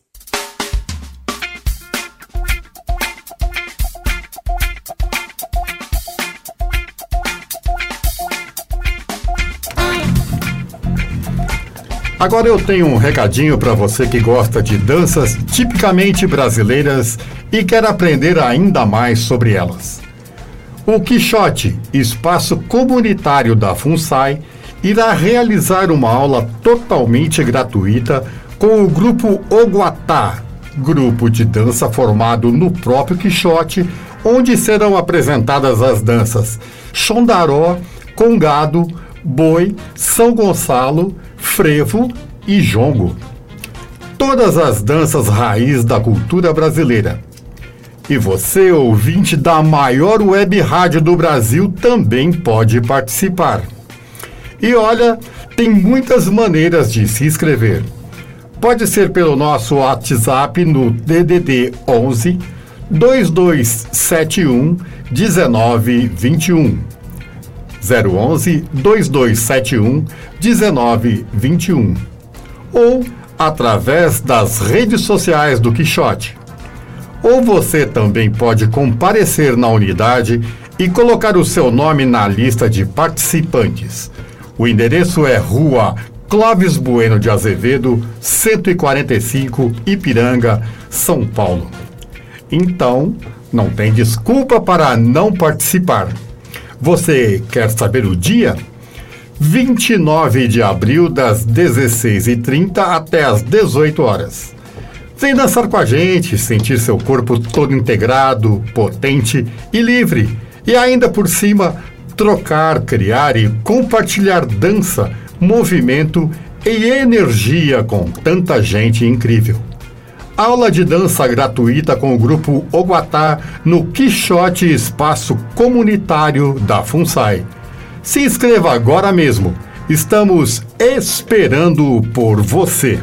Agora eu tenho um recadinho para você que gosta de danças tipicamente brasileiras e quer aprender ainda mais sobre elas. O Quixote, espaço comunitário da FUNSAI, irá realizar uma aula totalmente gratuita com o grupo Oguatá, grupo de dança formado no próprio Quixote, onde serão apresentadas as danças Xondaró, Congado, Boi, São Gonçalo, Frevo e Jongo. Todas as danças raiz da cultura brasileira. E você, ouvinte da maior web rádio do Brasil, também pode participar. E olha, tem muitas maneiras de se inscrever. Pode ser pelo nosso WhatsApp no DDD 11 2271 1921. 011 2271 1921 ou através das redes sociais do Quixote. Ou você também pode comparecer na unidade e colocar o seu nome na lista de participantes. O endereço é Rua Clóvis Bueno de Azevedo, 145, Ipiranga, São Paulo. Então, não tem desculpa para não participar. Você quer saber o dia? 29 de abril, das 16h30 até as 18 horas. Vem dançar com a gente, sentir seu corpo todo integrado, potente e livre. E ainda por cima, trocar, criar e compartilhar dança, movimento e energia com tanta gente incrível. Aula de dança gratuita com o grupo Oguatá no Quixote Espaço Comunitário da FUNSAI. Se inscreva agora mesmo. Estamos esperando por você.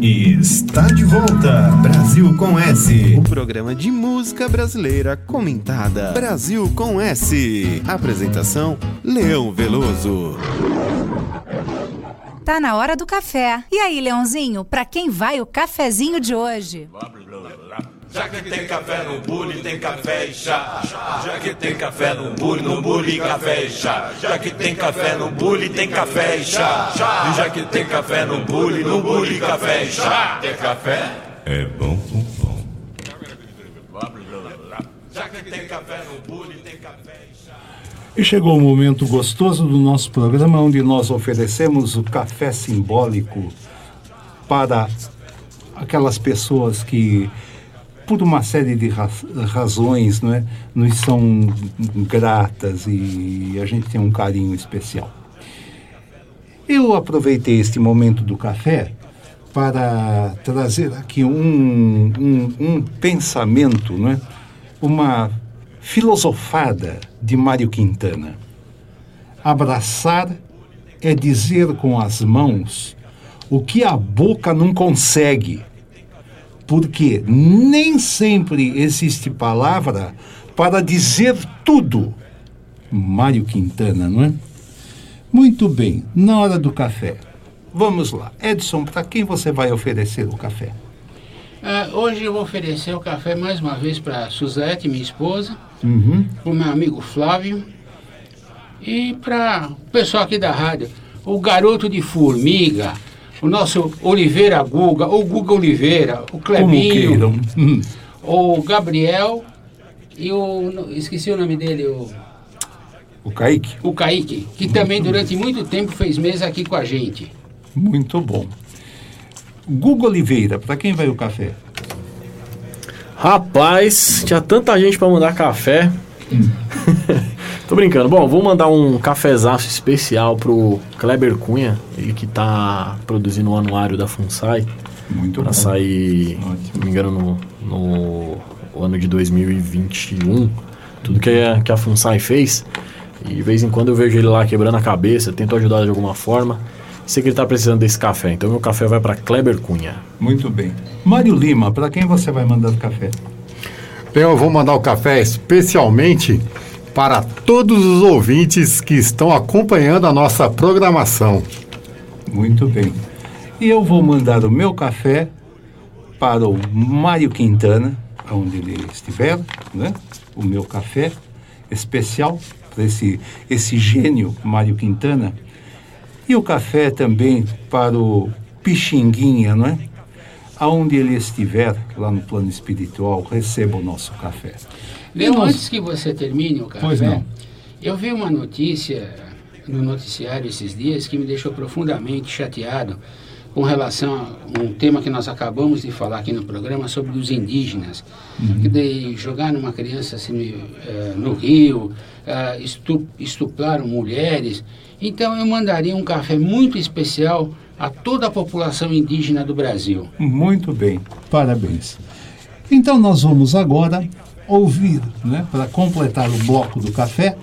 Está de volta. Brasil com S. O programa de música brasileira comentada. Brasil com S. Apresentação: Leão Veloso. Tá na hora do café. E aí, Leãozinho, pra quem vai o cafezinho de hoje? Já que tem café no bule, tem café e chá. Já que tem café no bule, no bule, café e chá. Já que tem café no bule, tem café e chá. Já que tem café no bule, no bule, café e chá. Tem café? É bom, bom, bom. Já que tem café no bule, tem café e chá. E chegou o momento gostoso do nosso programa, onde nós oferecemos o café simbólico para aquelas pessoas que, por uma série de ra- razões, não é, nos são gratas e a gente tem um carinho especial. Eu aproveitei este momento do café para trazer aqui um, um, um pensamento, não é? uma filosofada de Mário Quintana. Abraçar é dizer com as mãos o que a boca não consegue. Porque nem sempre existe palavra para dizer tudo. Mário Quintana, não é? Muito bem, na hora do café. Vamos lá. Edson, para quem você vai oferecer o café? Ah, hoje eu vou oferecer o café mais uma vez para Suzete, minha esposa, Uhum. para o meu amigo Flávio e para o pessoal aqui da rádio, o garoto de formiga, o nosso Oliveira Guga, o Guga Oliveira, o Clebinho. Hum. o Gabriel e o. esqueci o nome dele, o, O Kaique? o Kaique, que também durante muito tempo fez mesa aqui com a gente. Muito bom. Guga Oliveira, para quem vai o café? Rapaz, tinha tanta gente pra mandar café. Tô brincando. Bom, vou mandar um cafezaço especial pro Kleber Cunha, ele que tá produzindo o anuário da FUNSAI. Muito Pra bom. sair, se não me engano, no, no ano de 2021. Tudo que a, que a FUNSAI fez. E de vez em quando eu vejo ele lá quebrando a cabeça, tento ajudar de alguma forma. Sei que ele tá precisando desse café, então meu café vai pra Kleber Cunha. Muito bem. Mário Lima, para quem você vai mandar café? Bem, eu vou mandar o café especialmente para todos os ouvintes que estão acompanhando a nossa programação. Muito bem. E eu vou mandar o meu café para o Mário Quintana, onde ele estiver, né? O meu café especial para esse, esse gênio Mário Quintana. E o café também para o Pixinguinha, não é? Aonde ele estiver, lá no plano espiritual, receba o nosso café. Nós- antes que você termine o café, Pois não. eu vi uma notícia no noticiário esses dias que me deixou profundamente chateado com relação a um tema que nós acabamos de falar aqui no programa sobre os indígenas, que de jogar uma criança assim, eh, no rio, eh, estu- estupraram mulheres. Então eu mandaria um café muito especial a toda a população indígena do Brasil. Muito bem, parabéns. Então nós vamos agora ouvir, né, para completar o bloco do café,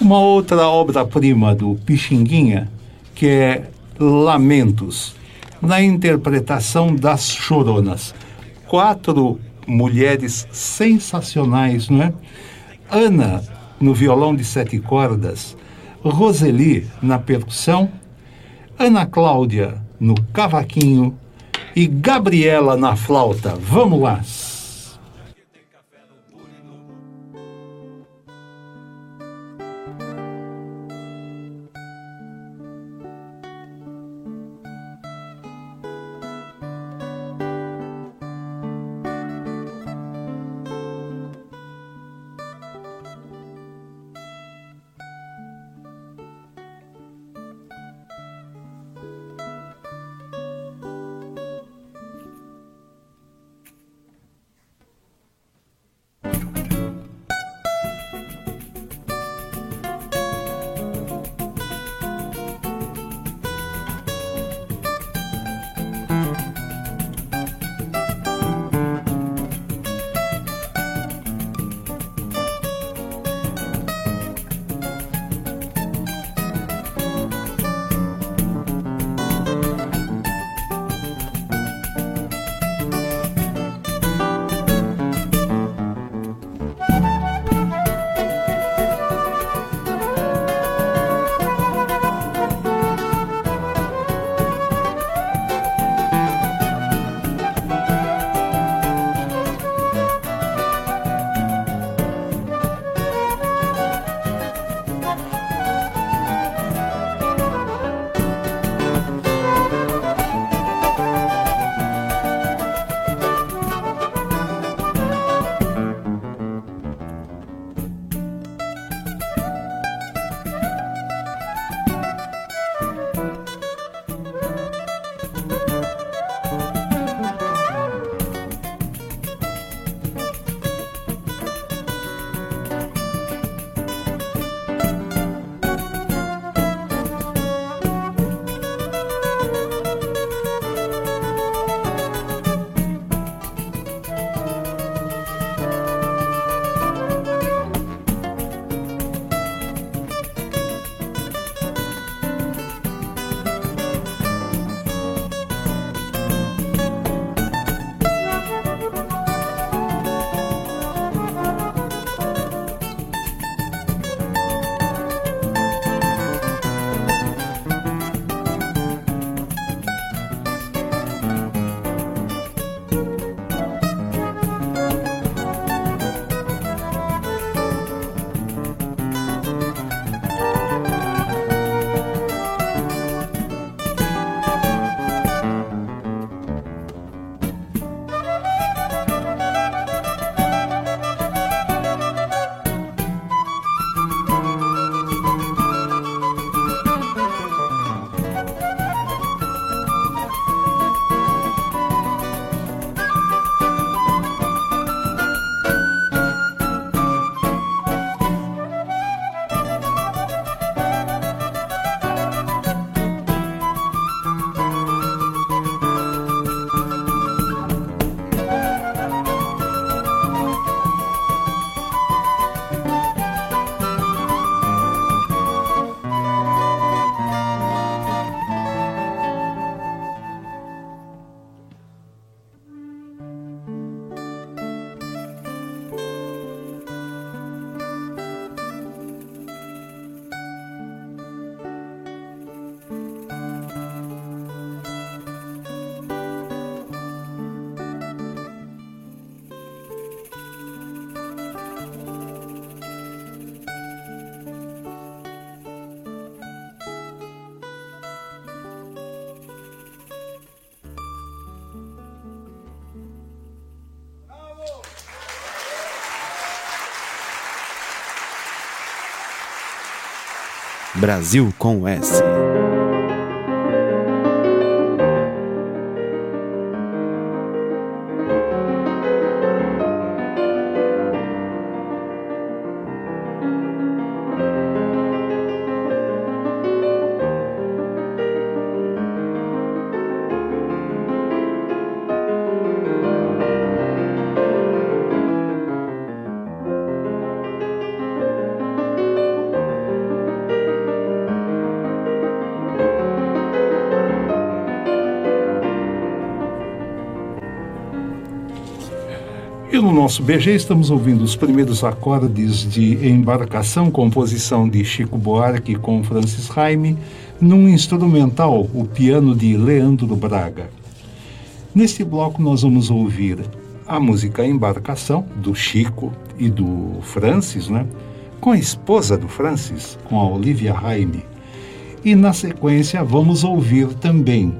uma outra obra-prima do Pixinguinha, que é Lamentos, na interpretação das Choronas. Quatro mulheres sensacionais, não é? Ana no violão de sete cordas, Roseli na percussão, Ana Cláudia no cavaquinho e Gabriela na flauta. Vamos lá. Brasil com S. No nosso BG estamos ouvindo os primeiros acordes de Embarcação, composição de Chico Buarque com Francis Raime, num instrumental, o piano de Leandro Braga. Neste bloco nós vamos ouvir a música Embarcação, do Chico e do Francis, né? com a esposa do Francis, com a Olivia Raime. E na sequência vamos ouvir também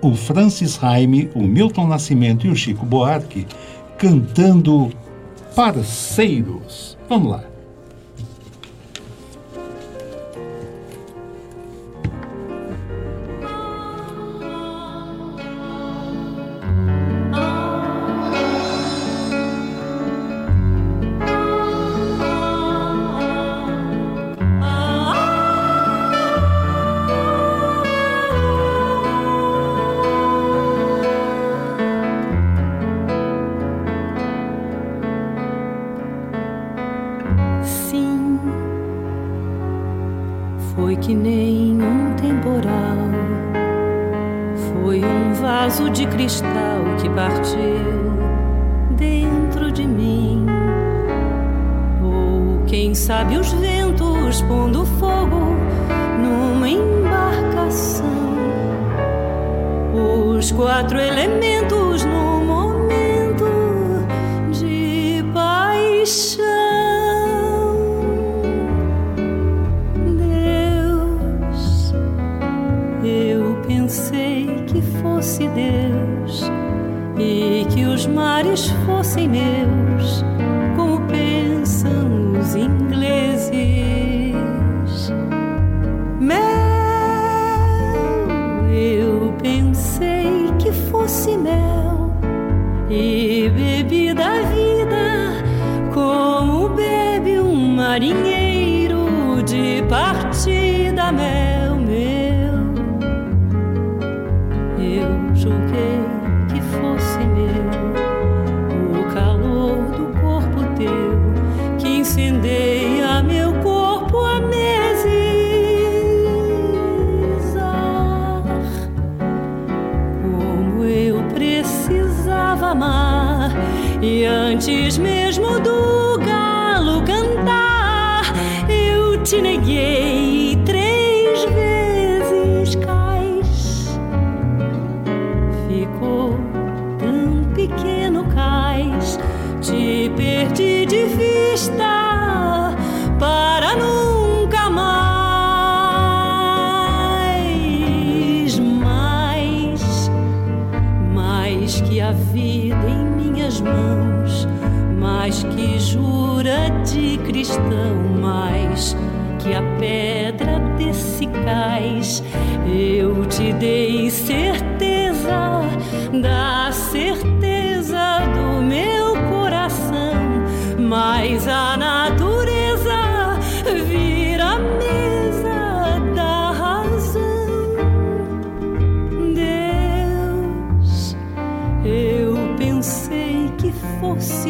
o Francis Raime, o Milton Nascimento e o Chico Buarque cantando Parceiros. Vamos lá.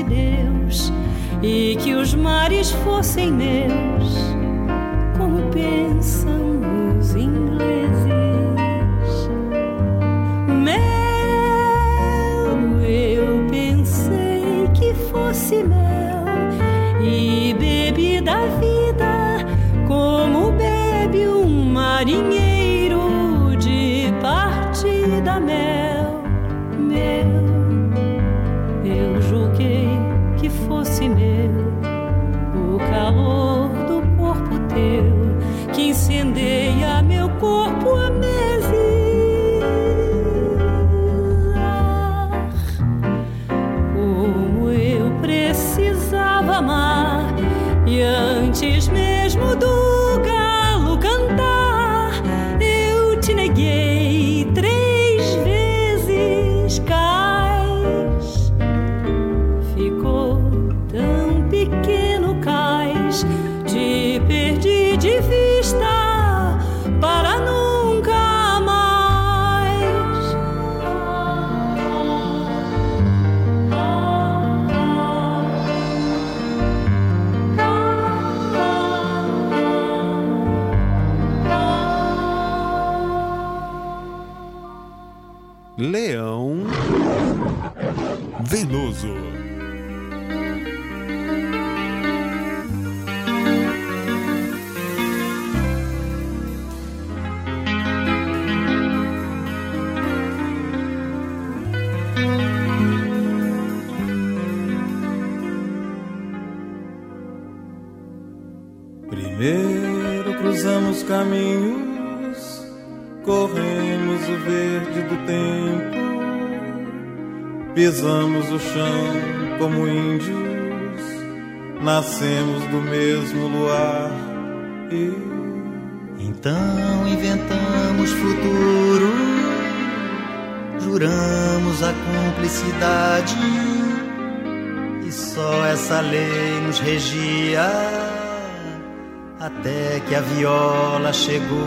Deus e que os mares fossem meus, como pensam os ingleses. Mel, eu pensei que fosse mel e bebi da vida como bebe um marinheiro de partida mel caminhos, corremos o verde do tempo, pisamos o chão como índios, nascemos do mesmo luar e Então inventamos futuro, juramos a cumplicidade, e só essa lei nos regia até que a viola chegou.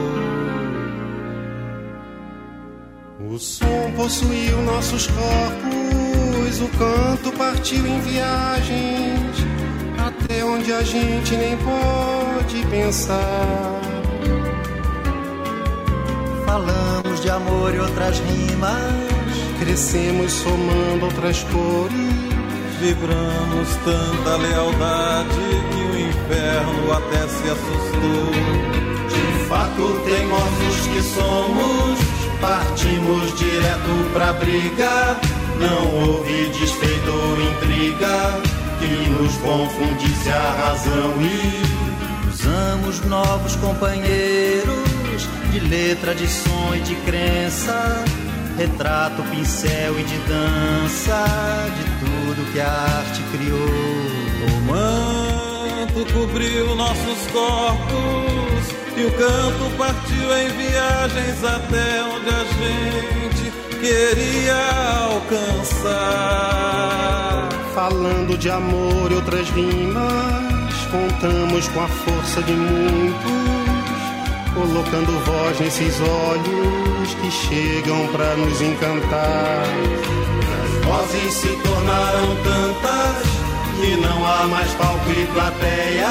O som possuiu nossos corpos, o canto partiu em viagens, até onde a gente nem pode pensar. Falamos de amor e outras rimas, crescemos somando outras cores. Vibramos tanta lealdade que o inferno até se assustou. De fato, teimosos que somos, partimos direto pra briga. Não houve desfeito ou intriga que nos confundisse a razão e usamos novos companheiros de letra, de som e de crença. Retrato, pincel e de dança, de tudo que a arte criou. O manto cobriu nossos corpos e o canto partiu em viagens até onde a gente queria alcançar. Falando de amor e outras rimas, contamos com a força de muitos, colocando voz nesses olhos que chegam pra nos encantar. Vozes se tornaram tantas que não há mais palco e plateia.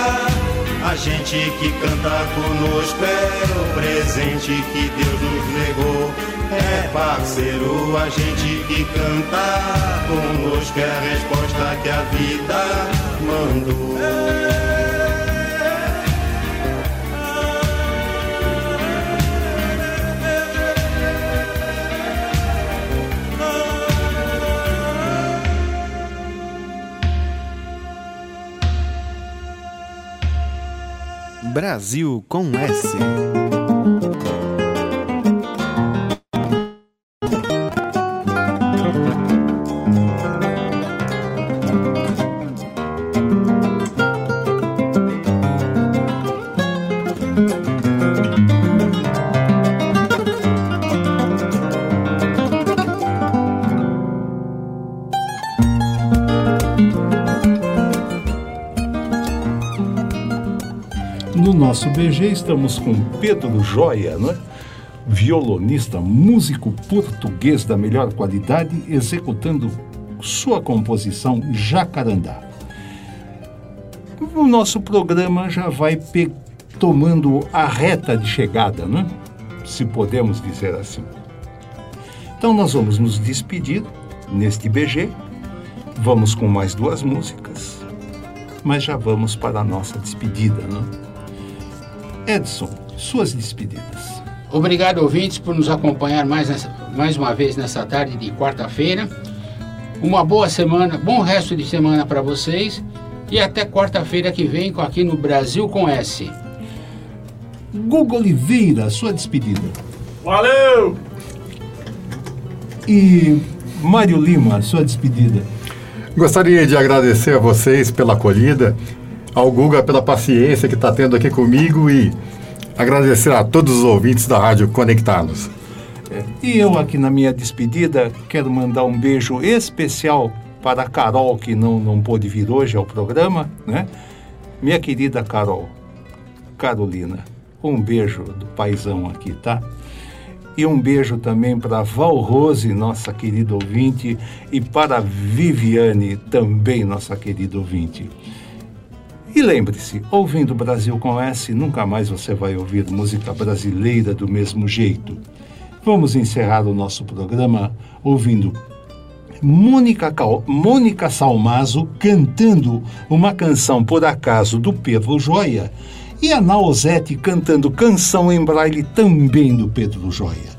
A gente que canta conosco é o presente que Deus nos negou. É parceiro, a gente que canta conosco é a resposta que a vida mandou. Brasil com S. nosso BG estamos com Pedro Joia, não é? violonista, músico português da melhor qualidade, executando sua composição Jacarandá. O nosso programa já vai tomando a reta de chegada, né? se podemos dizer assim. Então nós vamos nos despedir neste BG, vamos com mais duas músicas, mas já vamos para a nossa despedida. Né? Edson, suas despedidas. Obrigado, ouvintes, por nos acompanhar mais, nessa- mais uma vez nessa tarde de quarta-feira. Uma boa semana, bom resto de semana para vocês e até quarta-feira que vem com- aqui no Brasil com S. Guga Oliveira, sua despedida. Valeu! E Mário Lima, sua despedida. Gostaria de agradecer a vocês pela acolhida, ao Guga pela paciência que está tendo aqui comigo e agradecer a todos os ouvintes da Rádio Conectados. E eu aqui na minha despedida quero mandar um beijo especial para a Carol, que não, não pôde vir hoje ao programa, né? Minha querida Carol, Carolina, um beijo do paizão aqui, tá? E um beijo também para Val Rose, nossa querida ouvinte, e para Viviane, também nossa querida ouvinte. E lembre-se, ouvindo Brasil com S, nunca mais você vai ouvir música brasileira do mesmo jeito. Vamos encerrar o nosso programa ouvindo Mônica, Cal- Mônica Salmazo cantando uma canção por acaso do Pedro Joia e a Nausete cantando canção em braille também do Pedro Joia.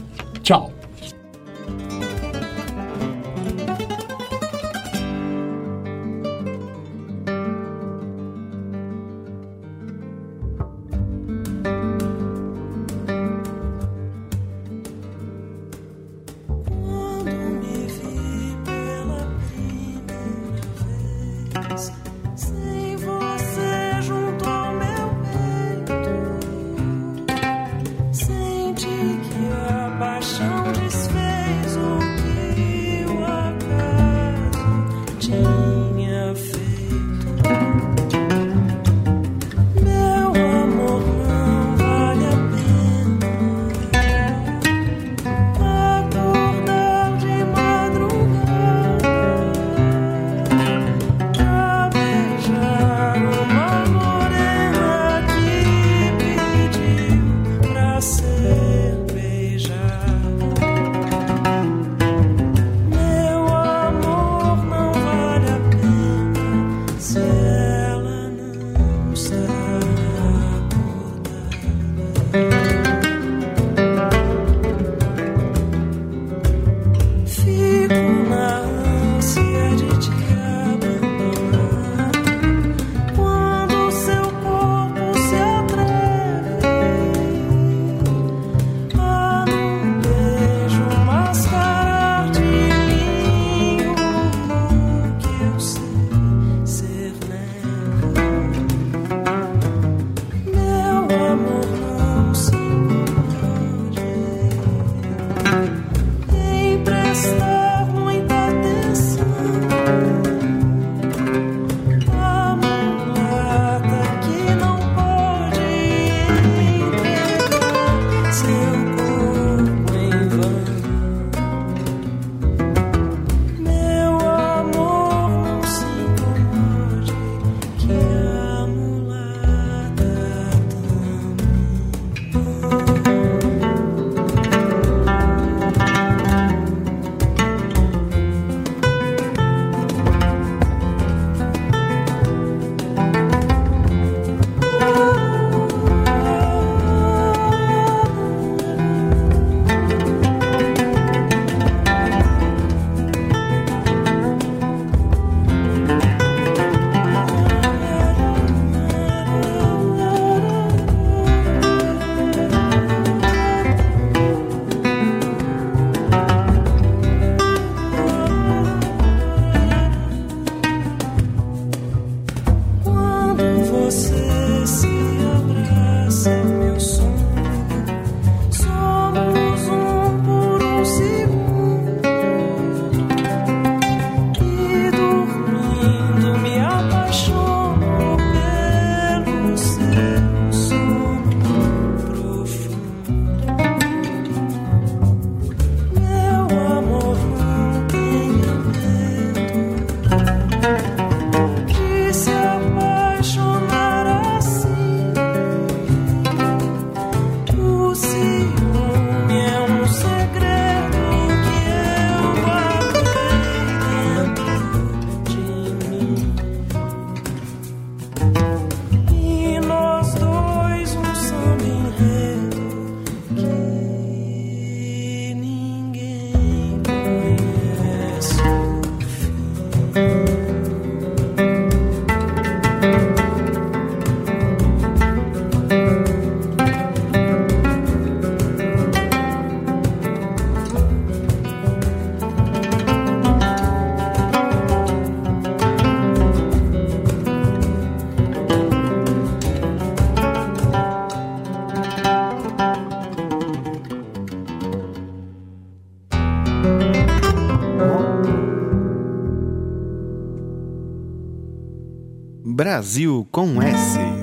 Brasil com S.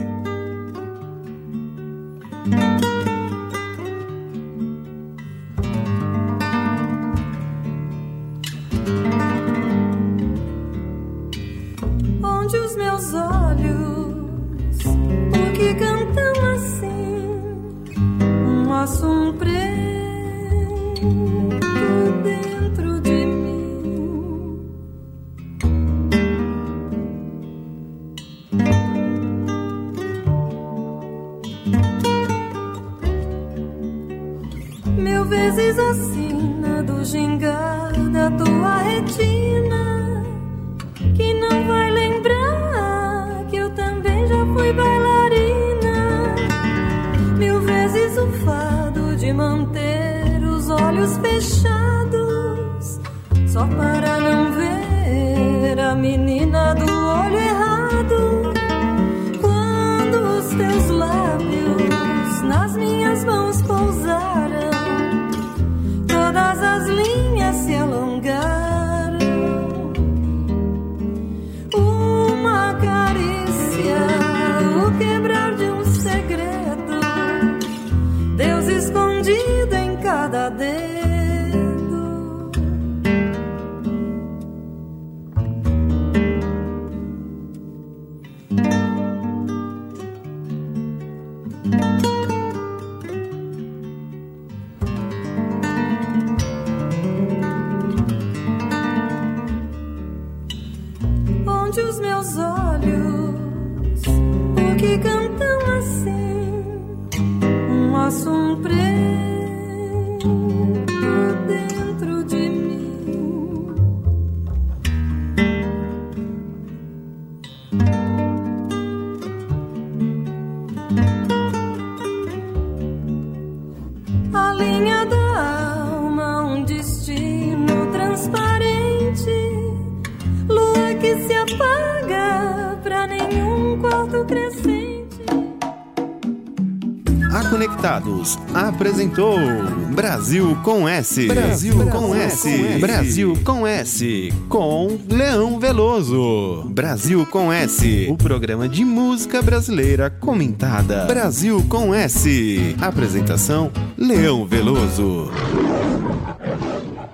com S. Brasil, Brasil com S. S. Brasil com S. Com Leão Veloso. Brasil com S. O programa de música brasileira comentada. Brasil com S. Apresentação: Leão Veloso.